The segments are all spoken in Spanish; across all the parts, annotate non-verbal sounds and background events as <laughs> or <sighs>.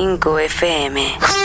101.5 FM.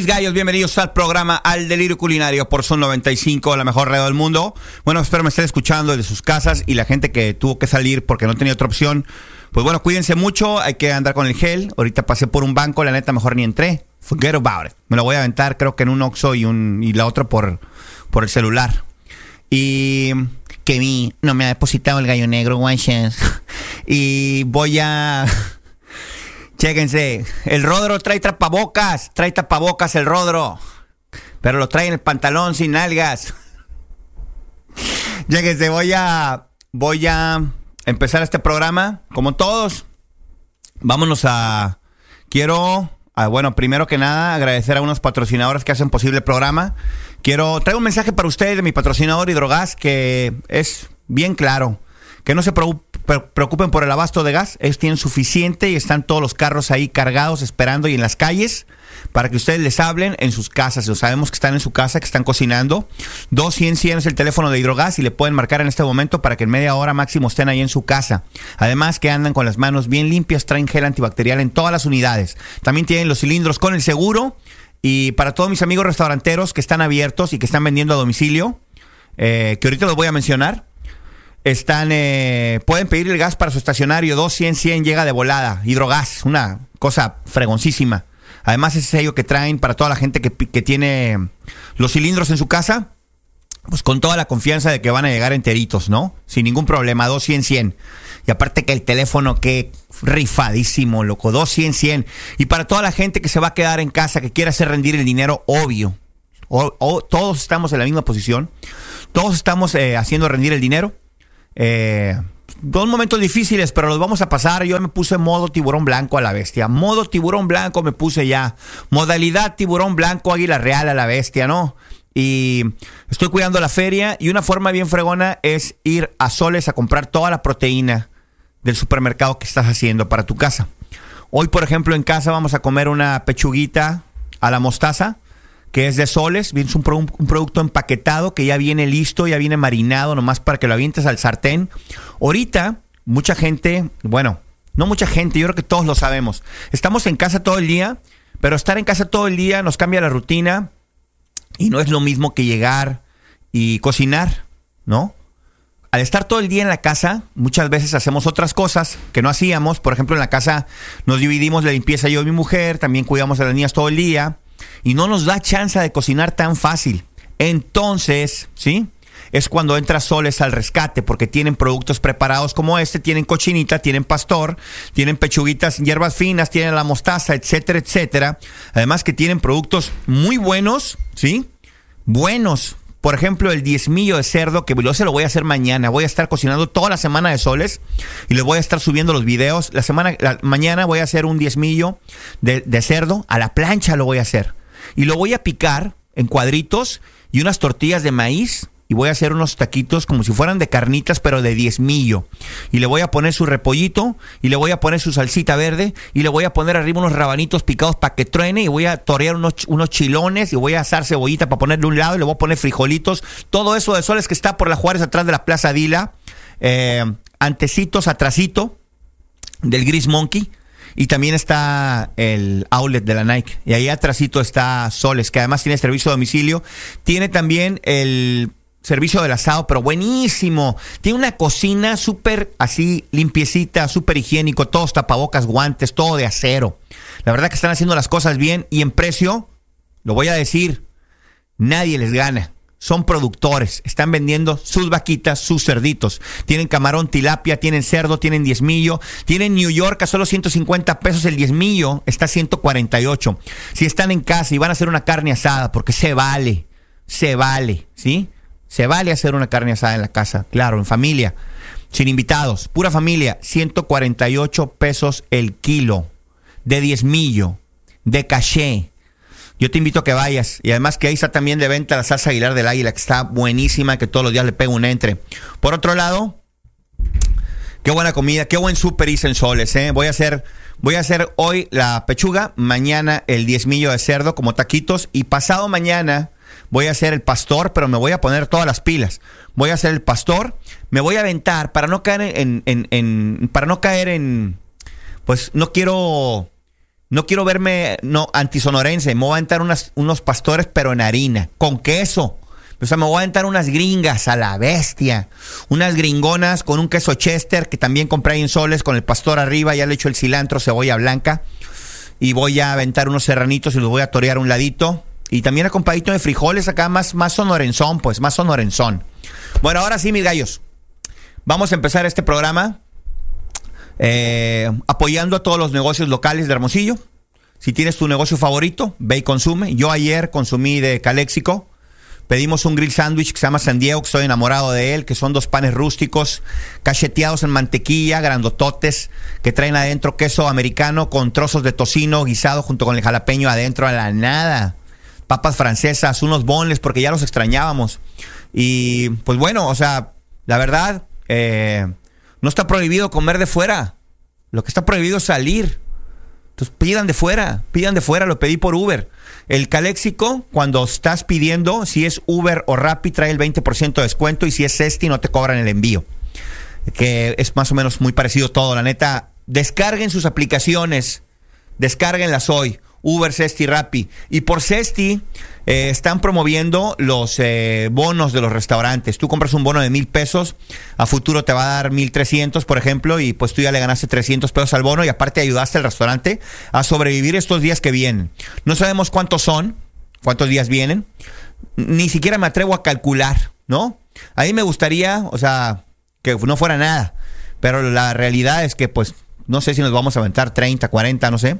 Mis gallos, bienvenidos al programa Al Delirio Culinario por Son 95, la mejor radio del mundo. Bueno, espero me estén escuchando desde sus casas y la gente que tuvo que salir porque no tenía otra opción. Pues bueno, cuídense mucho, hay que andar con el gel. Ahorita pasé por un banco, la neta mejor ni entré. Forget about it. Me lo voy a aventar, creo que en un Oxxo y, un, y la otra por, por el celular. Y que vi, no me ha depositado el gallo negro, guanches. <laughs> Y voy a... Chéquense, el Rodro trae tapabocas, trae tapabocas el Rodro. Pero lo trae en el pantalón sin nalgas. Chéquense, voy a voy a empezar este programa como todos. Vámonos a quiero a, bueno, primero que nada agradecer a unos patrocinadores que hacen posible el programa. Quiero traigo un mensaje para ustedes de mi patrocinador Hidrogas que es bien claro. Que no se preocupen por el abasto de gas, ellos tienen suficiente y están todos los carros ahí cargados esperando y en las calles para que ustedes les hablen en sus casas. Sabemos que están en su casa, que están cocinando. 200 100 es el teléfono de hidrogas y le pueden marcar en este momento para que en media hora máximo estén ahí en su casa. Además que andan con las manos bien limpias, traen gel antibacterial en todas las unidades. También tienen los cilindros con el seguro. Y para todos mis amigos restauranteros que están abiertos y que están vendiendo a domicilio, eh, que ahorita los voy a mencionar, están eh, pueden pedir el gas para su estacionario. 200 100 llega de volada. Hidrogas una cosa fregoncísima. Además ese sello que traen para toda la gente que, que tiene los cilindros en su casa pues con toda la confianza de que van a llegar enteritos no sin ningún problema. 200 100 y aparte que el teléfono que rifadísimo loco. 200 100 y para toda la gente que se va a quedar en casa que quiera hacer rendir el dinero obvio. Todos estamos en la misma posición. Todos estamos eh, haciendo rendir el dinero eh, dos momentos difíciles, pero los vamos a pasar. Yo me puse modo tiburón blanco a la bestia. Modo tiburón blanco me puse ya. Modalidad tiburón blanco, águila real a la bestia, ¿no? Y estoy cuidando la feria y una forma bien fregona es ir a Soles a comprar toda la proteína del supermercado que estás haciendo para tu casa. Hoy, por ejemplo, en casa vamos a comer una pechuguita a la mostaza que es de soles, es un, un producto empaquetado que ya viene listo, ya viene marinado, nomás para que lo avientes al sartén. Ahorita, mucha gente, bueno, no mucha gente, yo creo que todos lo sabemos. Estamos en casa todo el día, pero estar en casa todo el día nos cambia la rutina y no es lo mismo que llegar y cocinar, ¿no? Al estar todo el día en la casa, muchas veces hacemos otras cosas que no hacíamos. Por ejemplo, en la casa nos dividimos la limpieza yo y mi mujer, también cuidamos a las niñas todo el día y no nos da chance de cocinar tan fácil. Entonces, ¿sí? es cuando entra Soles al rescate, porque tienen productos preparados como este, tienen cochinita, tienen pastor, tienen pechuguitas, hierbas finas, tienen la mostaza, etcétera, etcétera. Además que tienen productos muy buenos, ¿sí? Buenos. Por ejemplo, el diezmillo de cerdo, que yo se lo voy a hacer mañana. Voy a estar cocinando toda la semana de soles y les voy a estar subiendo los videos. La semana, mañana voy a hacer un diezmillo de, de cerdo. A la plancha lo voy a hacer. Y lo voy a picar en cuadritos y unas tortillas de maíz y voy a hacer unos taquitos como si fueran de carnitas, pero de diezmillo. Y le voy a poner su repollito, y le voy a poner su salsita verde, y le voy a poner arriba unos rabanitos picados para que truene, y voy a torear unos, unos chilones, y voy a asar cebollita para ponerle un lado, y le voy a poner frijolitos. Todo eso de soles que está por la Juárez atrás de la Plaza Dila, eh, antecitos, atrasito del Gris Monkey. Y también está el outlet de la Nike. Y ahí atrásito está Soles, que además tiene servicio a domicilio. Tiene también el servicio del asado, pero buenísimo. Tiene una cocina súper así limpiecita, súper higiénico, todos tapabocas, guantes, todo de acero. La verdad que están haciendo las cosas bien y en precio, lo voy a decir, nadie les gana. Son productores, están vendiendo sus vaquitas, sus cerditos. Tienen camarón, tilapia, tienen cerdo, tienen diezmillo. Tienen New York a solo 150 pesos el diezmillo, está a 148. Si están en casa y van a hacer una carne asada, porque se vale, se vale, ¿sí? Se vale hacer una carne asada en la casa, claro, en familia, sin invitados, pura familia, 148 pesos el kilo de diezmillo, de caché. Yo te invito a que vayas. Y además que ahí está también de venta la salsa Aguilar del Águila, que está buenísima, que todos los días le pego un entre. Por otro lado, qué buena comida, qué buen súper hice en soles, ¿eh? Voy a hacer, voy a hacer hoy la pechuga, mañana el diezmillo de cerdo como taquitos y pasado mañana voy a hacer el pastor, pero me voy a poner todas las pilas. Voy a hacer el pastor, me voy a aventar para no caer en, en, en para no caer en, pues no quiero, no quiero verme no antisonorense. Me voy a aventar unas, unos pastores, pero en harina, con queso. O sea, me voy a aventar unas gringas a la bestia. Unas gringonas con un queso chester que también compré ahí en soles con el pastor arriba. Ya le echo el cilantro, cebolla blanca. Y voy a aventar unos serranitos y los voy a torear un ladito. Y también acompañadito de frijoles acá, más, más sonorenzón, pues, más sonorenzón. Bueno, ahora sí, mis gallos. Vamos a empezar este programa eh, apoyando a todos los negocios locales de Hermosillo. Si tienes tu negocio favorito, ve y consume. Yo ayer consumí de Caléxico. Pedimos un grill sándwich que se llama San Diego, que estoy enamorado de él, que son dos panes rústicos, cacheteados en mantequilla, grandototes, que traen adentro queso americano con trozos de tocino guisado junto con el jalapeño adentro a la nada. Papas francesas, unos bonles, porque ya los extrañábamos. Y pues bueno, o sea, la verdad, eh, no está prohibido comer de fuera. Lo que está prohibido es salir. Entonces pidan de fuera, pidan de fuera, lo pedí por Uber. El Caléxico, cuando estás pidiendo, si es Uber o Rappi, trae el 20% de descuento y si es Cesti no te cobran el envío. Que es más o menos muy parecido todo, la neta. Descarguen sus aplicaciones, descárguenlas hoy. Uber, Cesti, Rappi. Y por Cesti eh, están promoviendo los eh, bonos de los restaurantes. Tú compras un bono de mil pesos, a futuro te va a dar mil trescientos, por ejemplo, y pues tú ya le ganaste 300 pesos al bono y aparte ayudaste al restaurante a sobrevivir estos días que vienen. No sabemos cuántos son, cuántos días vienen, ni siquiera me atrevo a calcular, ¿no? A mí me gustaría, o sea, que no fuera nada, pero la realidad es que pues no sé si nos vamos a aventar 30, 40, no sé.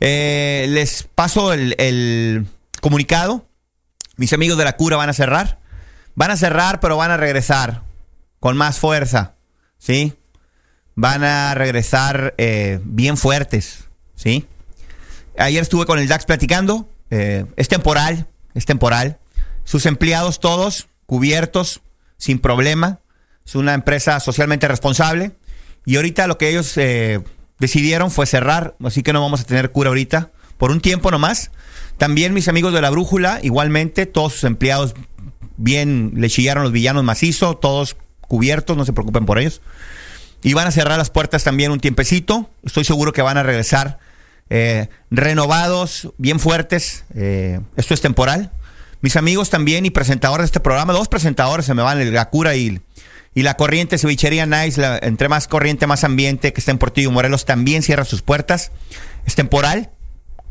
Eh, les paso el, comunicado. Mis amigos de la cura van a cerrar. Van a cerrar, pero van a regresar con más fuerza, ¿sí? Van a regresar eh, bien fuertes, ¿sí? Ayer estuve con el Dax platicando. eh, es temporal, es temporal. Sus empleados todos cubiertos, sin problema. Es una empresa socialmente responsable. Y ahorita lo que ellos decidieron fue cerrar, así que no vamos a tener cura ahorita, por un tiempo nomás. También mis amigos de la Brújula, igualmente, todos sus empleados bien le chillaron los villanos macizo, todos cubiertos, no se preocupen por ellos. Y van a cerrar las puertas también un tiempecito. Estoy seguro que van a regresar eh, renovados, bien fuertes. Eh, esto es temporal. Mis amigos también y presentadores de este programa, dos presentadores se me van, el Gakura y, y la corriente cevichería Nice, entre más corriente, más ambiente, que está en Portillo Morelos, también cierra sus puertas. Es temporal,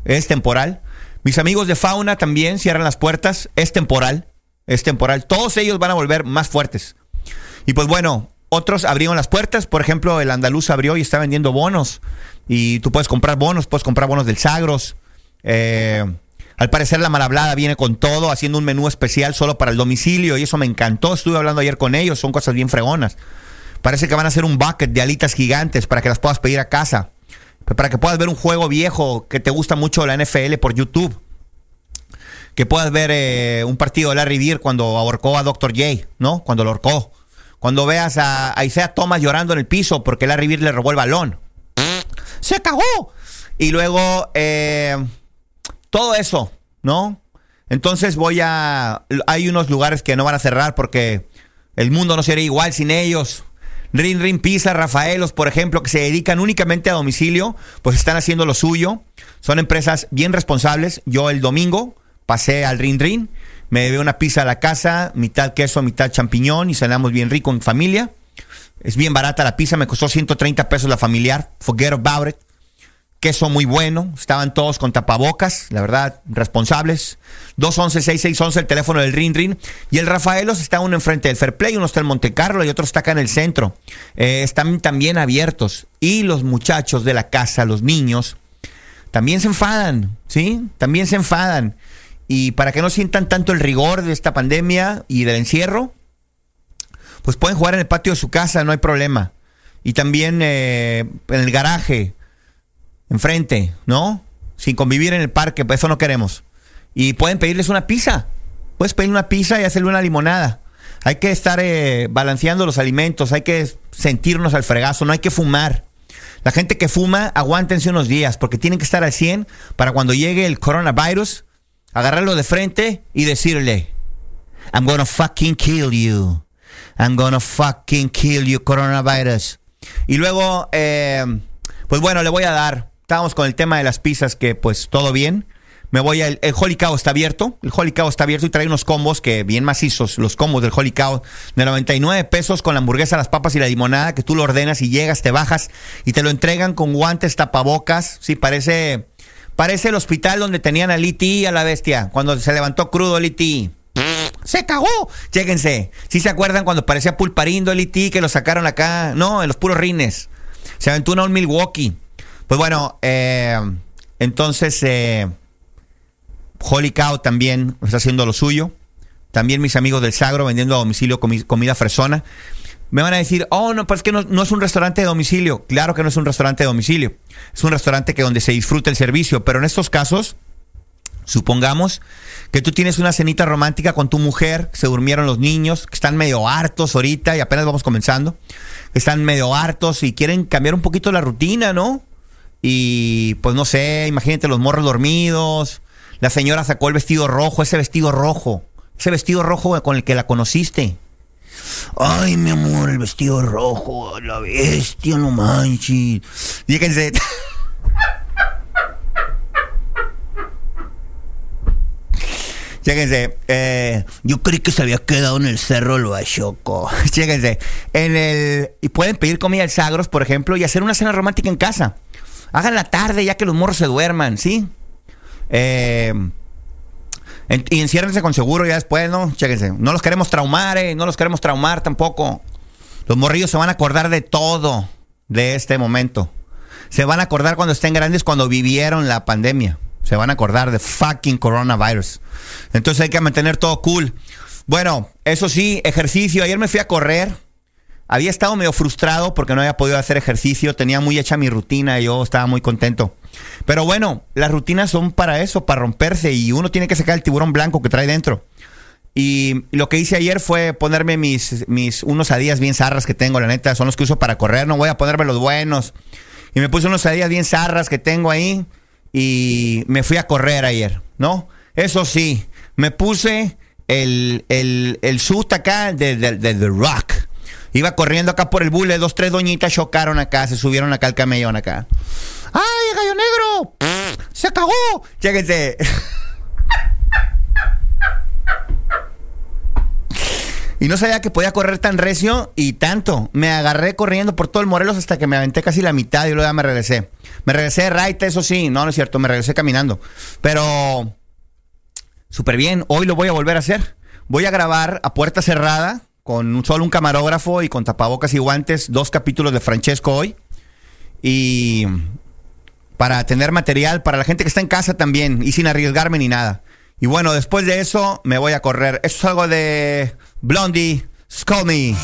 es temporal. Mis amigos de Fauna también cierran las puertas, es temporal, es temporal. Todos ellos van a volver más fuertes. Y pues bueno, otros abrieron las puertas. Por ejemplo, el andaluz abrió y está vendiendo bonos. Y tú puedes comprar bonos, puedes comprar bonos del Sagros. Eh, al parecer la Malablada viene con todo, haciendo un menú especial solo para el domicilio. Y eso me encantó. Estuve hablando ayer con ellos. Son cosas bien fregonas. Parece que van a hacer un bucket de alitas gigantes para que las puedas pedir a casa. Para que puedas ver un juego viejo que te gusta mucho la NFL por YouTube. Que puedas ver eh, un partido de Larry Bird cuando ahorcó a Dr. J, ¿no? Cuando lo ahorcó. Cuando veas a, a Isaiah Thomas llorando en el piso porque Larry Bird le robó el balón. ¡Se cagó! Y luego, eh, todo eso, ¿no? Entonces voy a... Hay unos lugares que no van a cerrar porque el mundo no sería igual sin ellos. Rin Rin Pizza, Rafaelos, por ejemplo, que se dedican únicamente a domicilio, pues están haciendo lo suyo. Son empresas bien responsables. Yo el domingo pasé al Rin Rin, me llevé una pizza a la casa, mitad queso, mitad champiñón y cenamos bien rico en familia. Es bien barata la pizza, me costó 130 pesos la familiar. Forget about it. Queso muy bueno, estaban todos con tapabocas, la verdad, responsables. 211-6611, el teléfono del Rin Rin. Y el Rafaelos está uno enfrente del Fair Play, uno está en Monte Carlo y otro está acá en el centro. Eh, están también abiertos. Y los muchachos de la casa, los niños, también se enfadan, ¿sí? También se enfadan. Y para que no sientan tanto el rigor de esta pandemia y del encierro, pues pueden jugar en el patio de su casa, no hay problema. Y también eh, en el garaje, enfrente, ¿no? Sin convivir en el parque, pues eso no queremos. Y pueden pedirles una pizza. Puedes pedir una pizza y hacerle una limonada. Hay que estar eh, balanceando los alimentos, hay que sentirnos al fregazo, no hay que fumar. La gente que fuma, aguántense unos días, porque tienen que estar al 100 para cuando llegue el coronavirus, agarrarlo de frente y decirle, I'm gonna fucking kill you. I'm gonna fucking kill you, coronavirus. Y luego, eh, pues bueno, le voy a dar. Estábamos con el tema de las pizzas, que pues todo bien. Me voy al. El Holy Cow está abierto. El Holy Cow está abierto y trae unos combos que bien macizos. Los combos del Holy Cow de 99 pesos con la hamburguesa, las papas y la limonada. Que tú lo ordenas y llegas, te bajas y te lo entregan con guantes, tapabocas. Sí, parece. Parece el hospital donde tenían al E.T. a la bestia. Cuando se levantó crudo el E.T. ¡Se cagó! Chéquense. ¿Sí se acuerdan cuando parecía pulparindo el E.T. que lo sacaron acá? No, en los puros rines. Se aventó una un Milwaukee. Pues bueno, eh, entonces eh, Holy Cow también está haciendo lo suyo. También mis amigos del Sagro vendiendo a domicilio comi- comida fresona. Me van a decir, oh, no, pues es que no, es un restaurante de domicilio. Claro que no es un restaurante de domicilio. Es un restaurante que donde se disfruta el servicio. Pero en estos casos, supongamos que tú tienes una cenita romántica con tu mujer, se durmieron los niños, que están medio hartos ahorita y apenas vamos comenzando, que están medio hartos y quieren cambiar un poquito la rutina, ¿no? Y pues no sé, imagínate los morros dormidos, la señora sacó el vestido rojo, ese vestido rojo, ese vestido rojo con el que la conociste. Ay, mi amor, el vestido rojo, la bestia, no manches. Fíjense. <laughs> Chéquense, eh, yo creí que se había quedado en el cerro el Bachoco. Chéquense, <laughs> en el. Y pueden pedir comida al Sagros, por ejemplo, y hacer una cena romántica en casa. Hagan la tarde ya que los morros se duerman, ¿sí? Eh, en- y enciérrense con seguro ya después, ¿no? Chéquense. No los queremos traumar, ¿eh? No los queremos traumar tampoco. Los morrillos se van a acordar de todo de este momento. Se van a acordar cuando estén grandes, cuando vivieron la pandemia. Se van a acordar de fucking coronavirus. Entonces hay que mantener todo cool. Bueno, eso sí, ejercicio. Ayer me fui a correr. Había estado medio frustrado porque no había podido hacer ejercicio. Tenía muy hecha mi rutina y yo estaba muy contento. Pero bueno, las rutinas son para eso, para romperse. Y uno tiene que sacar el tiburón blanco que trae dentro. Y lo que hice ayer fue ponerme mis, mis unos adías bien zarras que tengo, la neta, son los que uso para correr, no voy a ponerme los buenos. Y me puse unos adías bien zarras que tengo ahí y me fui a correr ayer, ¿no? Eso sí, me puse el, el, el suit acá de, de, de The Rock. Iba corriendo acá por el bule, dos, tres doñitas chocaron acá, se subieron acá al camellón acá. ¡Ay, gallo negro! ¡Se cagó! Chéquense. Y no sabía que podía correr tan recio y tanto. Me agarré corriendo por todo el Morelos hasta que me aventé casi la mitad y luego ya me regresé. Me regresé de raite, eso sí. No, no es cierto, me regresé caminando. Pero súper bien, hoy lo voy a volver a hacer. voy a grabar a puerta cerrada con solo un camarógrafo y con tapabocas y guantes dos capítulos de Francesco hoy. Y para tener material para la gente que está en casa también y sin arriesgarme ni nada. Y bueno, después de eso me voy a correr. Esto es algo de Blondie, Skull Me.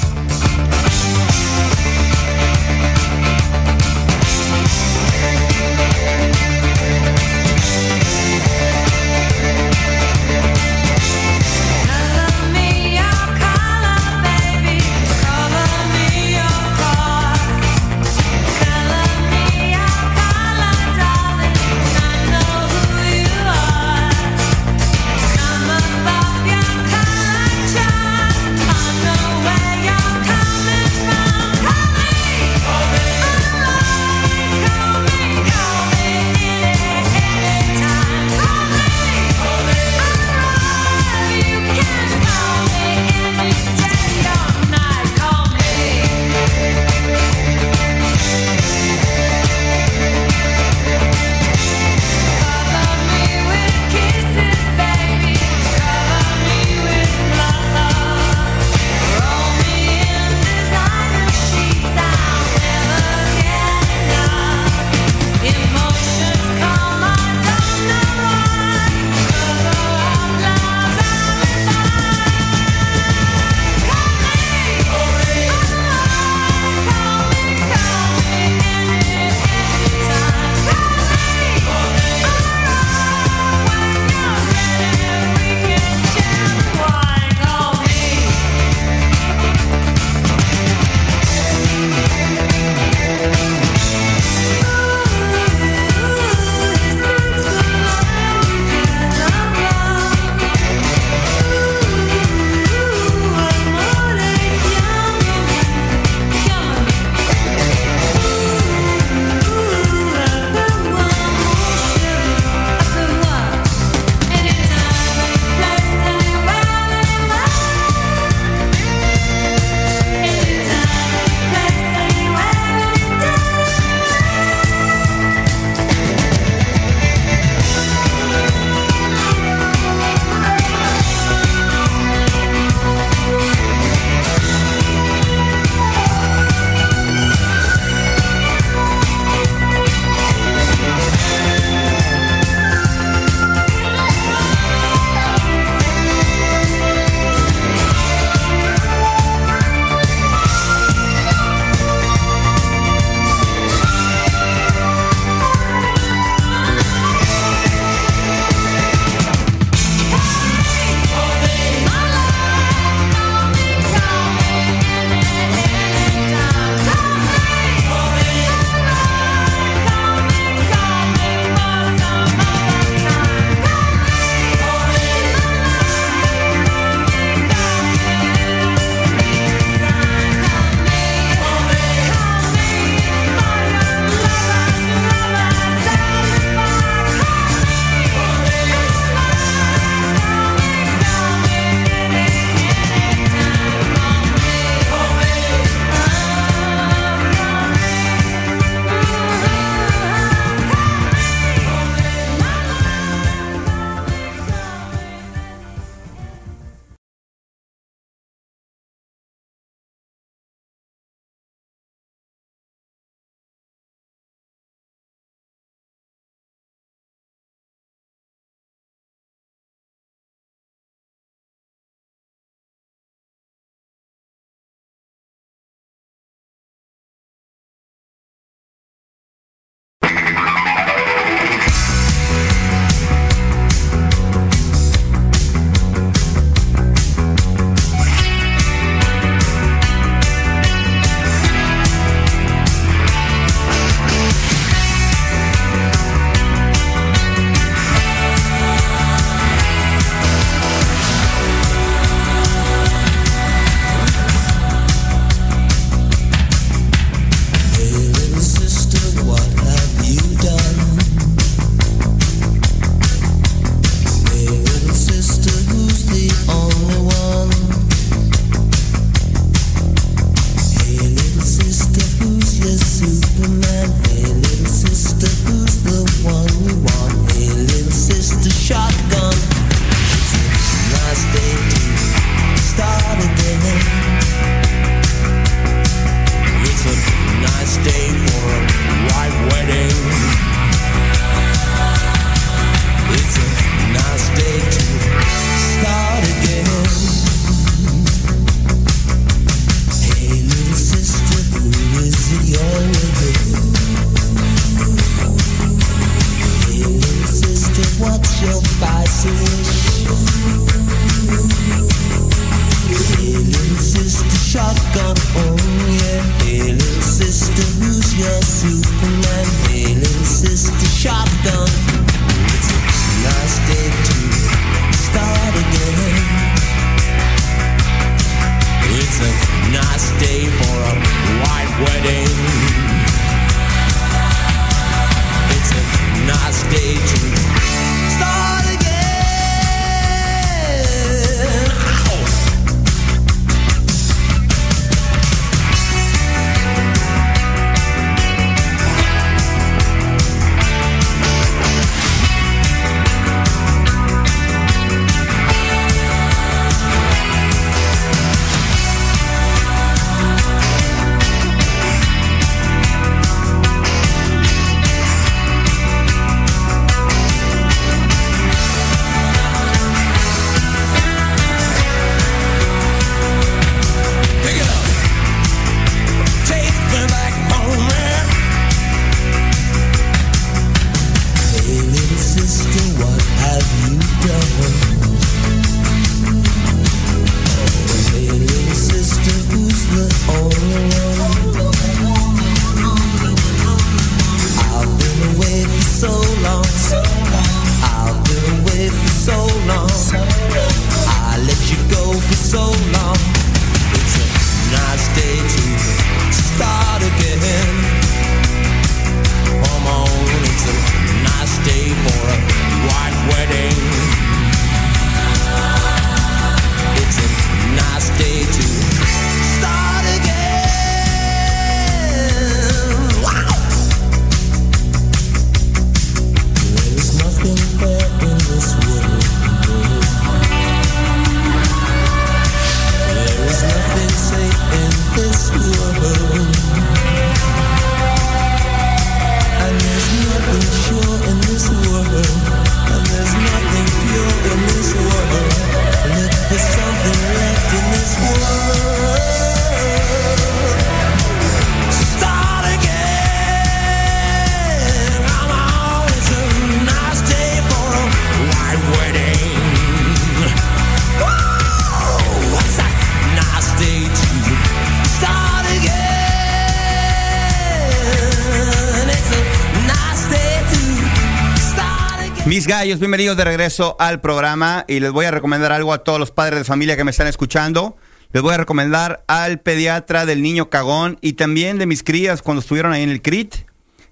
Gallos, bienvenidos de regreso al programa y les voy a recomendar algo a todos los padres de familia que me están escuchando. Les voy a recomendar al pediatra del niño cagón y también de mis crías cuando estuvieron ahí en el CRIT.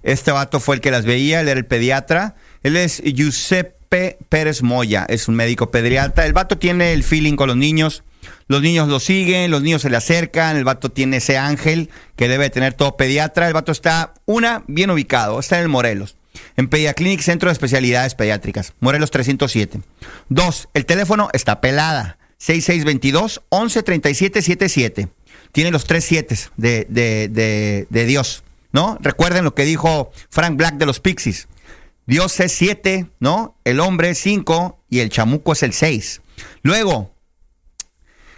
Este vato fue el que las veía, él era el pediatra. Él es Giuseppe Pérez Moya, es un médico pediatra. El vato tiene el feeling con los niños. Los niños lo siguen, los niños se le acercan, el vato tiene ese ángel que debe tener todo pediatra. El vato está, una, bien ubicado, está en el Morelos. En Pediaclinic, Centro de Especialidades Pediátricas, Morelos 307. Dos, el teléfono está pelada, 6622 113777. Tiene los tres siete de, de, de, Dios, ¿no? Recuerden lo que dijo Frank Black de los Pixies. Dios es siete, ¿no? El hombre es cinco y el chamuco es el seis. Luego,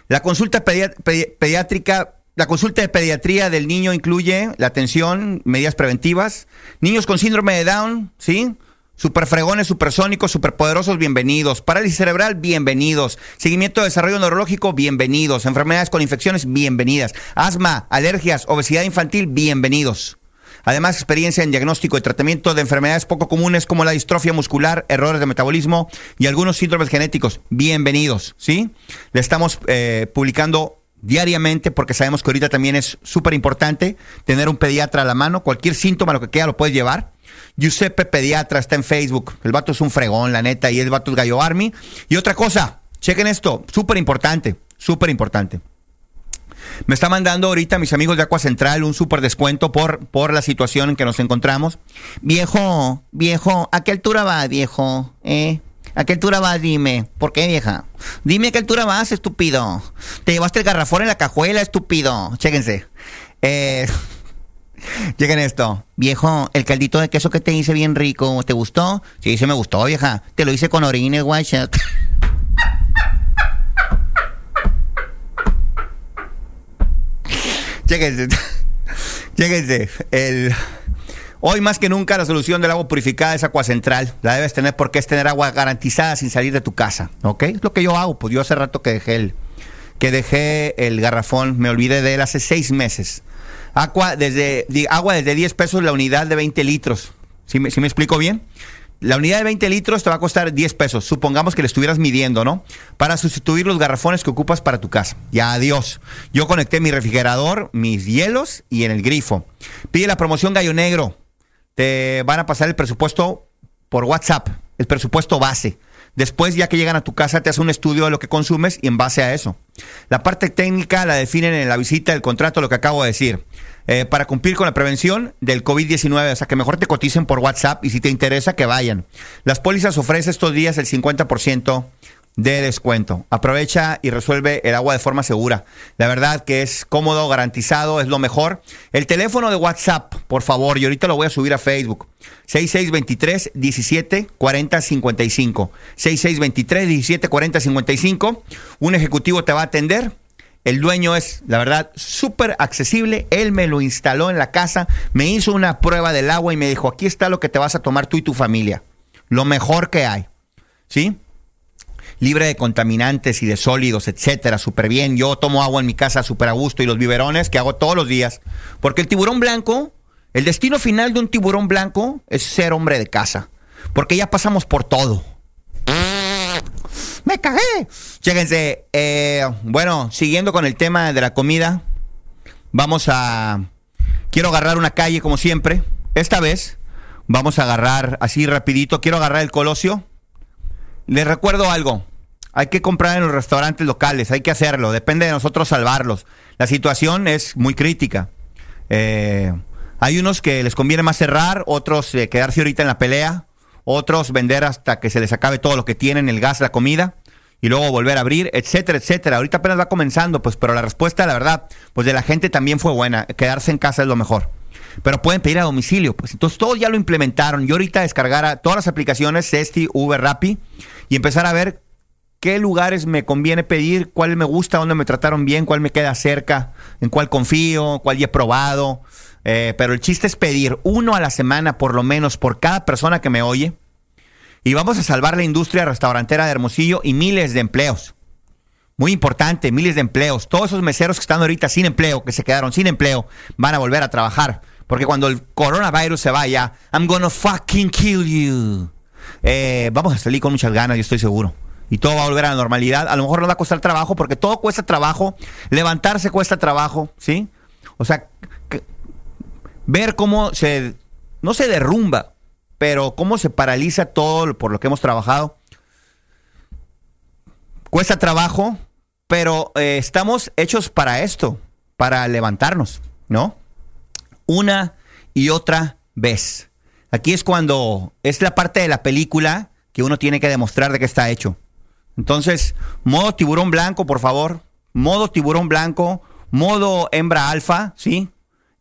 la consulta pediátrica, la consulta de pediatría del niño incluye la atención, medidas preventivas, niños con síndrome de Down, ¿sí? Superfregones, supersónicos, superpoderosos, bienvenidos. Parálisis cerebral, bienvenidos. Seguimiento de desarrollo neurológico, bienvenidos. Enfermedades con infecciones, bienvenidas. Asma, alergias, obesidad infantil, bienvenidos. Además, experiencia en diagnóstico y tratamiento de enfermedades poco comunes como la distrofia muscular, errores de metabolismo y algunos síndromes genéticos. Bienvenidos, ¿sí? Le estamos eh, publicando diariamente porque sabemos que ahorita también es súper importante tener un pediatra a la mano. Cualquier síntoma, lo que queda, lo puedes llevar. Giuseppe Pediatra está en Facebook. El vato es un fregón, la neta, y el vato es Gallo Army. Y otra cosa, chequen esto, súper importante, súper importante. Me está mandando ahorita mis amigos de Aqua Central un súper descuento por, por la situación en que nos encontramos. Viejo, viejo, ¿a qué altura va, viejo? ¿Eh? ¿A qué altura vas? Dime. ¿Por qué, vieja? Dime a qué altura vas, estúpido. Te llevaste el garrafón en la cajuela, estúpido. Chéquense. Eh, <laughs> Chequen esto. Viejo, el caldito de queso que te hice bien rico, ¿te gustó? Sí, sí me gustó, vieja. Te lo hice con orines, guacha. <laughs> Chéquense. <laughs> Chéquense. El... Hoy más que nunca la solución del agua purificada es agua central. La debes tener porque es tener agua garantizada sin salir de tu casa. ¿Ok? Es lo que yo hago. Pues yo hace rato que dejé el, que dejé el garrafón. Me olvidé de él hace seis meses. Agua desde, agua desde 10 pesos la unidad de 20 litros. ¿Sí me, me explico bien? La unidad de 20 litros te va a costar 10 pesos. Supongamos que le estuvieras midiendo, ¿no? Para sustituir los garrafones que ocupas para tu casa. Ya, adiós. Yo conecté mi refrigerador, mis hielos y en el grifo. Pide la promoción Gallo Negro. Te van a pasar el presupuesto por WhatsApp, el presupuesto base. Después, ya que llegan a tu casa, te hace un estudio de lo que consumes y en base a eso. La parte técnica la definen en la visita del contrato, lo que acabo de decir. Eh, para cumplir con la prevención del COVID-19, o sea, que mejor te coticen por WhatsApp y si te interesa, que vayan. Las pólizas ofrecen estos días el 50% de descuento. Aprovecha y resuelve el agua de forma segura. La verdad que es cómodo, garantizado, es lo mejor. El teléfono de WhatsApp, por favor, y ahorita lo voy a subir a Facebook. 6623 17 40 55. 6623 17 40 55. Un ejecutivo te va a atender. El dueño es, la verdad, súper accesible. Él me lo instaló en la casa, me hizo una prueba del agua y me dijo, aquí está lo que te vas a tomar tú y tu familia. Lo mejor que hay. ¿Sí? Libre de contaminantes y de sólidos, etcétera, súper bien. Yo tomo agua en mi casa súper a gusto y los biberones que hago todos los días. Porque el tiburón blanco, el destino final de un tiburón blanco es ser hombre de casa. Porque ya pasamos por todo. ¡Me cagué! Chéquense, eh, bueno, siguiendo con el tema de la comida, vamos a... Quiero agarrar una calle como siempre. Esta vez vamos a agarrar así rapidito. Quiero agarrar el Colosio. Les recuerdo algo. Hay que comprar en los restaurantes locales, hay que hacerlo. Depende de nosotros salvarlos. La situación es muy crítica. Eh, hay unos que les conviene más cerrar, otros eh, quedarse ahorita en la pelea, otros vender hasta que se les acabe todo lo que tienen, el gas, la comida, y luego volver a abrir, etcétera, etcétera. Ahorita apenas va comenzando, pues, pero la respuesta, la verdad, pues de la gente también fue buena. Quedarse en casa es lo mejor. Pero pueden pedir a domicilio, pues entonces todos ya lo implementaron. Yo ahorita descargar a todas las aplicaciones, Cesti, Uber, Rappi, y empezar a ver qué lugares me conviene pedir, cuál me gusta, dónde me trataron bien, cuál me queda cerca, en cuál confío, cuál ya he probado. Eh, pero el chiste es pedir uno a la semana, por lo menos, por cada persona que me oye. Y vamos a salvar la industria restaurantera de Hermosillo y miles de empleos. Muy importante, miles de empleos. Todos esos meseros que están ahorita sin empleo, que se quedaron sin empleo, van a volver a trabajar. Porque cuando el coronavirus se vaya, I'm gonna fucking kill you. eh, vamos a salir con muchas ganas, yo estoy seguro. Y todo va a volver a la normalidad. A lo mejor nos va a costar trabajo, porque todo cuesta trabajo. Levantarse cuesta trabajo, ¿sí? O sea, ver cómo se, no se derrumba, pero cómo se paraliza todo por lo que hemos trabajado. Cuesta trabajo, pero eh, estamos hechos para esto, para levantarnos, ¿no? Una y otra vez. Aquí es cuando es la parte de la película que uno tiene que demostrar de que está hecho. Entonces, modo tiburón blanco, por favor. Modo tiburón blanco, modo hembra alfa, ¿sí?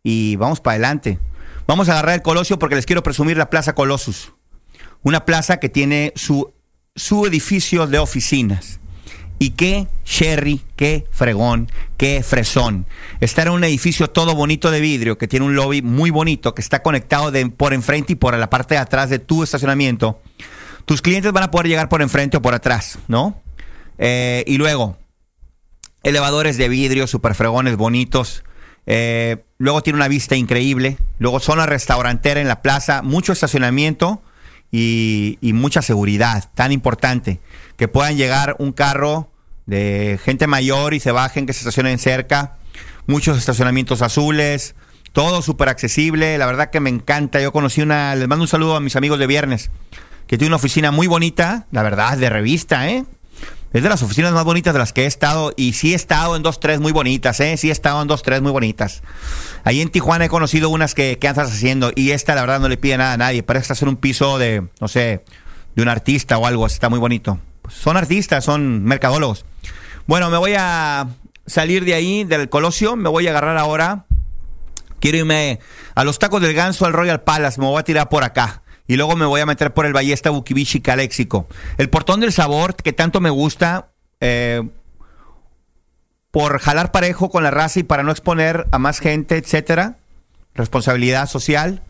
Y vamos para adelante. Vamos a agarrar el Colosio porque les quiero presumir la Plaza Colossus. Una plaza que tiene su, su edificio de oficinas. Y qué sherry, qué fregón, qué fresón. Estar en un edificio todo bonito de vidrio, que tiene un lobby muy bonito, que está conectado por enfrente y por la parte de atrás de tu estacionamiento. Tus clientes van a poder llegar por enfrente o por atrás, ¿no? Eh, y luego, elevadores de vidrio, super fregones, bonitos. Eh, luego tiene una vista increíble. Luego zona restaurantera en la plaza, mucho estacionamiento y, y mucha seguridad. Tan importante que puedan llegar un carro de gente mayor y se bajen, que se estacionen cerca. Muchos estacionamientos azules. Todo súper accesible. La verdad que me encanta. Yo conocí una. Les mando un saludo a mis amigos de viernes. Que tiene una oficina muy bonita. La verdad, de revista, ¿eh? Es de las oficinas más bonitas de las que he estado. Y sí he estado en dos, tres muy bonitas, ¿eh? Sí he estado en dos, tres muy bonitas. Ahí en Tijuana he conocido unas que, que andas haciendo. Y esta, la verdad, no le pide nada a nadie. Parece hacer un piso de, no sé, de un artista o algo. Está muy bonito. Pues son artistas, son mercadólogos. Bueno, me voy a salir de ahí, del Colosio. Me voy a agarrar ahora. Quiero irme a los tacos del ganso al Royal Palace. Me voy a tirar por acá. Y luego me voy a meter por el Ballesta Bukibishi Caléxico. El portón del sabor, que tanto me gusta, eh, por jalar parejo con la raza y para no exponer a más gente, etcétera. Responsabilidad social,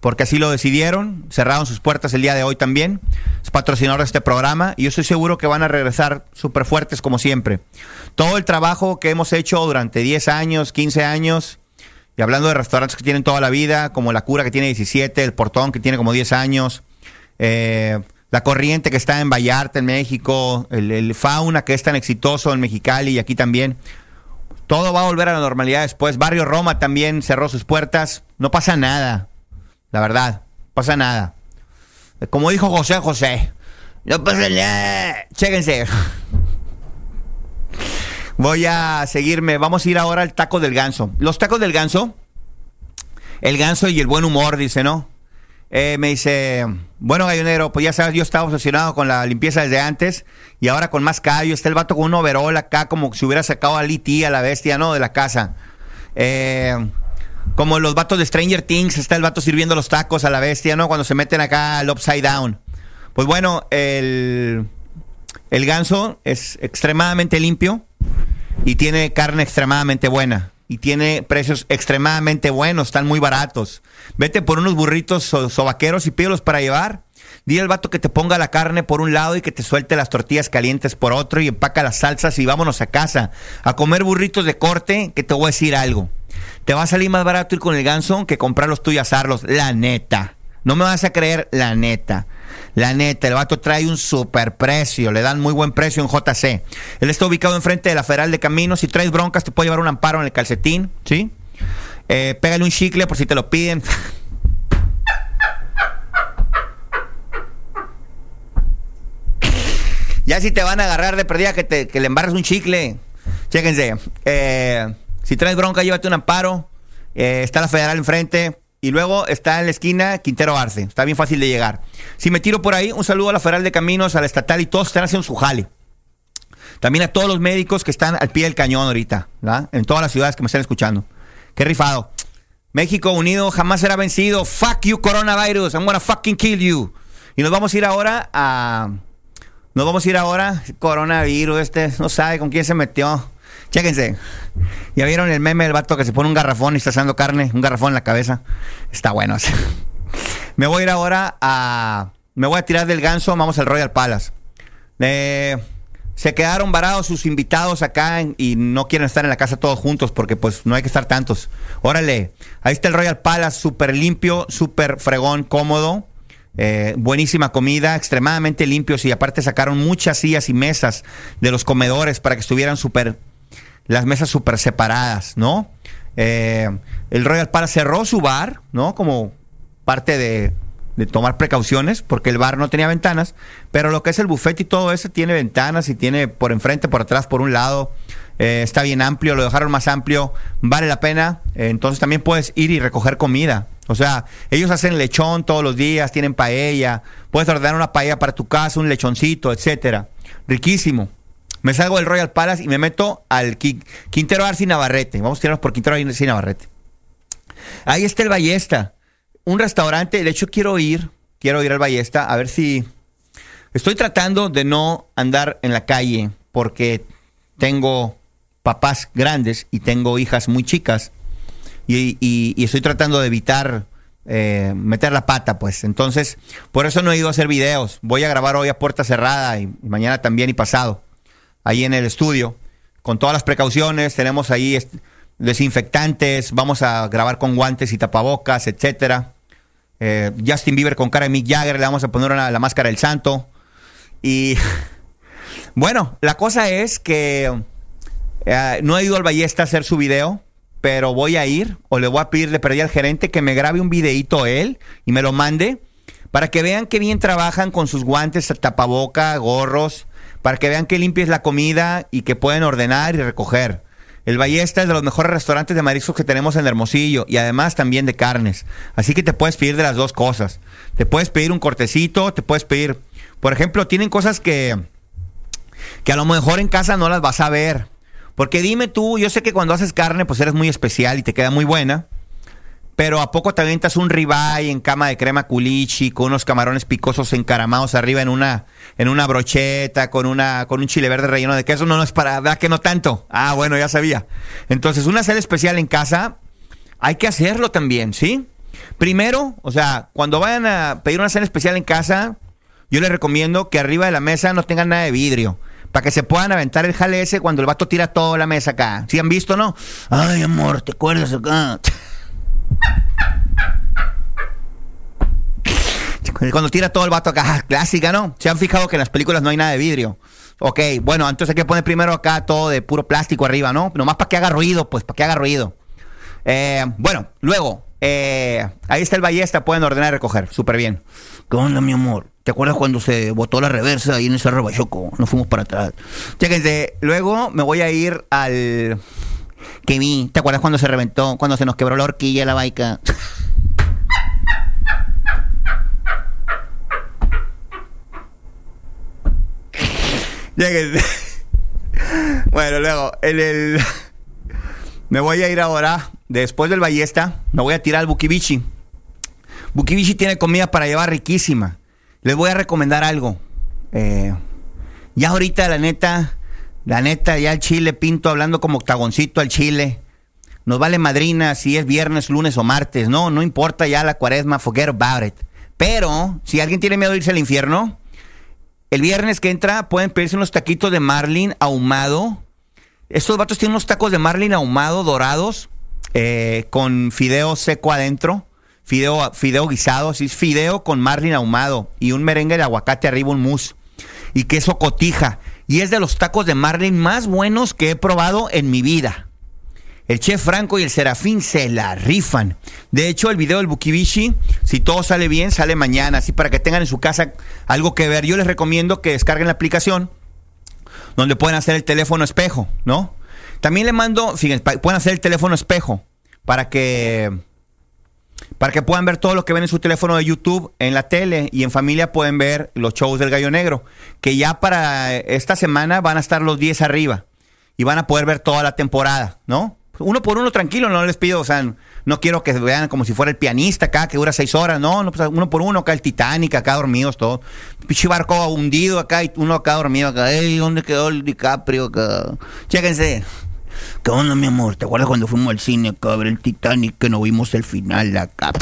porque así lo decidieron. Cerraron sus puertas el día de hoy también. Es patrocinador de este programa y yo estoy seguro que van a regresar súper fuertes como siempre. Todo el trabajo que hemos hecho durante 10 años, 15 años, hablando de restaurantes que tienen toda la vida, como La Cura que tiene 17, El Portón que tiene como 10 años, eh, La Corriente que está en Vallarta, en México, el, Fauna que es tan exitoso en Mexicali y aquí también. Todo va a volver a la normalidad después. Barrio Roma también cerró sus puertas. No pasa nada. La verdad, pasa nada. Como dijo José José, no pasa nada. Chéquense. <laughs> Voy a seguirme. Vamos a ir ahora al taco del ganso. Los tacos del ganso. El ganso y el buen humor, dice, ¿no? Eh, me dice, bueno, gallonero, pues ya sabes, yo estaba obsesionado con la limpieza desde antes y ahora con más callo. Está el vato con un overol acá, como si hubiera sacado a Liti, a la bestia, ¿no? De la casa. Eh, como los vatos de Stranger Things, está el vato sirviendo los tacos a la bestia, ¿no? Cuando se meten acá al upside down. Pues bueno, el, el ganso es extremadamente limpio y tiene carne extremadamente buena. Y tiene precios extremadamente buenos, están muy baratos. Vete por unos burritos so- sobaqueros y pídelos para llevar. Dile al vato que te ponga la carne por un lado y que te suelte las tortillas calientes por otro y empaca las salsas y vámonos a casa a comer burritos de corte, que te voy a decir algo. Te va a salir más barato ir con el ganso que comprar los tuyos y asarlos, la neta. No me vas a creer, la neta. La neta, el vato trae un super precio, le dan muy buen precio en JC. Él está ubicado enfrente de la Federal de Caminos. Si traes broncas, te puede llevar un amparo en el calcetín, ¿sí? Eh, pégale un chicle por si te lo piden. <laughs> ya si te van a agarrar de perdida que, le embarres un chicle. Chéquense. Eh, si traes bronca, llévate un amparo. Eh, está la Federal enfrente. Y luego está en la esquina Quintero Arce. Está bien fácil de llegar. Si me tiro por ahí, un saludo a la Federal de Caminos, a la estatal y todos están haciendo su jale. También a todos los médicos que están al pie del cañón ahorita, ¿verdad? En todas las ciudades que me están escuchando. Qué rifado. México unido jamás será vencido. Fuck you, coronavirus. I'm gonna fucking kill you. Y nos vamos a ir ahora a. Nos vamos a ir ahora. Coronavirus, este, no sabe con quién se metió. Chéquense. ¿Ya vieron el meme del vato que se pone un garrafón y está haciendo carne? Un garrafón en la cabeza. Está bueno. <laughs> me voy a ir ahora a. Me voy a tirar del ganso. Vamos al Royal Palace. Eh, se quedaron varados sus invitados acá y no quieren estar en la casa todos juntos porque pues no hay que estar tantos. Órale, ahí está el Royal Palace, súper limpio, súper fregón, cómodo. Eh, buenísima comida, extremadamente limpios y aparte sacaron muchas sillas y mesas de los comedores para que estuvieran súper, las mesas súper separadas, ¿no? Eh, el Royal Palace cerró su bar, ¿no? Como parte de, tomar precauciones, porque el bar no tenía ventanas, pero lo que es el buffet y todo eso tiene ventanas y tiene por enfrente, por atrás, por un lado. Eh, está bien amplio, lo dejaron más amplio, vale la pena. Eh, entonces también puedes ir y recoger comida. O sea, ellos hacen lechón todos los días, tienen paella, puedes ordenar una paella para tu casa, un lechoncito, etcétera. Riquísimo. Me salgo del Royal Palace y me meto al Qui- Quintero Arce y Navarrete. Vamos a tirarnos por Quintero Arce y Navarrete. Ahí está el Ballesta. Un restaurante, de hecho quiero ir, quiero ir al Ballesta a ver si... Estoy tratando de no andar en la calle porque tengo papás grandes y tengo hijas muy chicas y, estoy tratando de evitar eh, meter la pata, pues. Entonces, por eso no he ido a hacer videos. Voy a grabar hoy a puerta cerrada y mañana también y pasado, ahí en el estudio, con todas las precauciones. Tenemos ahí desinfectantes, vamos a grabar con guantes y tapabocas, etcétera. Eh, Justin Bieber con cara de Mick Jagger, le vamos a poner la máscara del santo. Y <laughs> bueno, la cosa es que eh, no he ido al Ballesta a hacer su video, pero voy a ir o le voy a pedir de perdí al gerente que me grabe un videíto él y me lo mande para que vean que bien trabajan con sus guantes, tapaboca, gorros, para que vean que limpies la comida y que pueden ordenar y recoger. El Ballesta es de los mejores restaurantes de mariscos que tenemos en Hermosillo y además también de carnes. Así que te puedes pedir de las dos cosas. Te puedes pedir un cortecito, te puedes pedir, por ejemplo, tienen cosas que que a lo mejor en casa no las vas a ver. Porque dime tú, yo sé que cuando haces carne, pues eres muy especial y te queda muy buena. Pero ¿a poco te avientas un ribeye en cama de crema culichi con unos camarones picosos encaramados arriba en una, en una brocheta, con una, con un chile verde relleno de queso? No, no es para, ¿verdad que no tanto? Ah, bueno, ya sabía. Entonces, una cena especial en casa, hay que hacerlo también, ¿sí? Primero, o sea, cuando vayan a pedir una cena especial en casa, yo les recomiendo que arriba de la mesa no tengan nada de vidrio. Para que se puedan aventar el jale ese cuando el vato tira toda la mesa acá. ¿Sí han visto, no? Ay, amor, ¿te acuerdas acá? Cuando tira todo el vato acá, clásica, ¿no? Se han fijado que en las películas no hay nada de vidrio. Ok, bueno, entonces hay que poner primero acá todo de puro plástico arriba, ¿no? Nomás para que haga ruido, pues, para que haga ruido. Eh, bueno, luego, eh, ahí está el ballesta, pueden ordenar y recoger, súper bien. ¿Qué onda, mi amor? ¿Te acuerdas cuando se botó la reversa ahí en el Cerro Bachoco? Nos fuimos para atrás. Chéquense, luego me voy a ir al... Que vi, ¿te acuerdas cuando se reventó, cuando se nos quebró la horquilla la baica? <laughs> Bueno, luego, en el... <laughs> Me voy a ir ahora, después del ballesta, me voy a tirar al Bukibichi. Bukibichi tiene comida para llevar riquísima. Les voy a recomendar algo. Eh, ya ahorita, la neta, la neta, ya el chile pinto hablando como octagoncito al chile. Nos vale madrina si es viernes, lunes o martes. No, no importa ya la cuaresma, forget about it. Pero, si alguien tiene miedo de irse al infierno, el viernes que entra pueden pedirse unos taquitos de marlin ahumado. Estos vatos tienen unos tacos de marlin ahumado dorados eh, con fideo seco adentro. Fideo, fideo guisado, así es fideo con marlin ahumado y un merengue de aguacate arriba, un mousse y queso cotija. Y es de los tacos de marlin más buenos que he probado en mi vida. El chef Franco y el Serafín se la rifan. De hecho, el video del Bukibishi, si todo sale bien, sale mañana. Así para que tengan en su casa algo que ver. Yo les recomiendo que descarguen la aplicación donde pueden hacer el teléfono espejo, ¿no? También le mando, fíjense, pueden hacer el teléfono espejo para que para que puedan ver todo lo que ven en su teléfono de YouTube, en la tele y en familia pueden ver los shows del Gallo Negro, que ya para esta semana van a estar los 10 arriba y van a poder ver toda la temporada, ¿no? Uno por uno tranquilo, no les pido, o sea, no quiero que vean como si fuera el pianista acá, que dura seis horas, no, no pues uno por uno, acá el Titanic, acá dormidos todos. Pinche barco hundido acá y uno acá dormido acá. Ey, ¿dónde quedó el DiCaprio acá? Chéquense. ¿Qué onda, mi amor? ¿Te acuerdas cuando fuimos al cine acá a ver el Titanic que no vimos el final acá?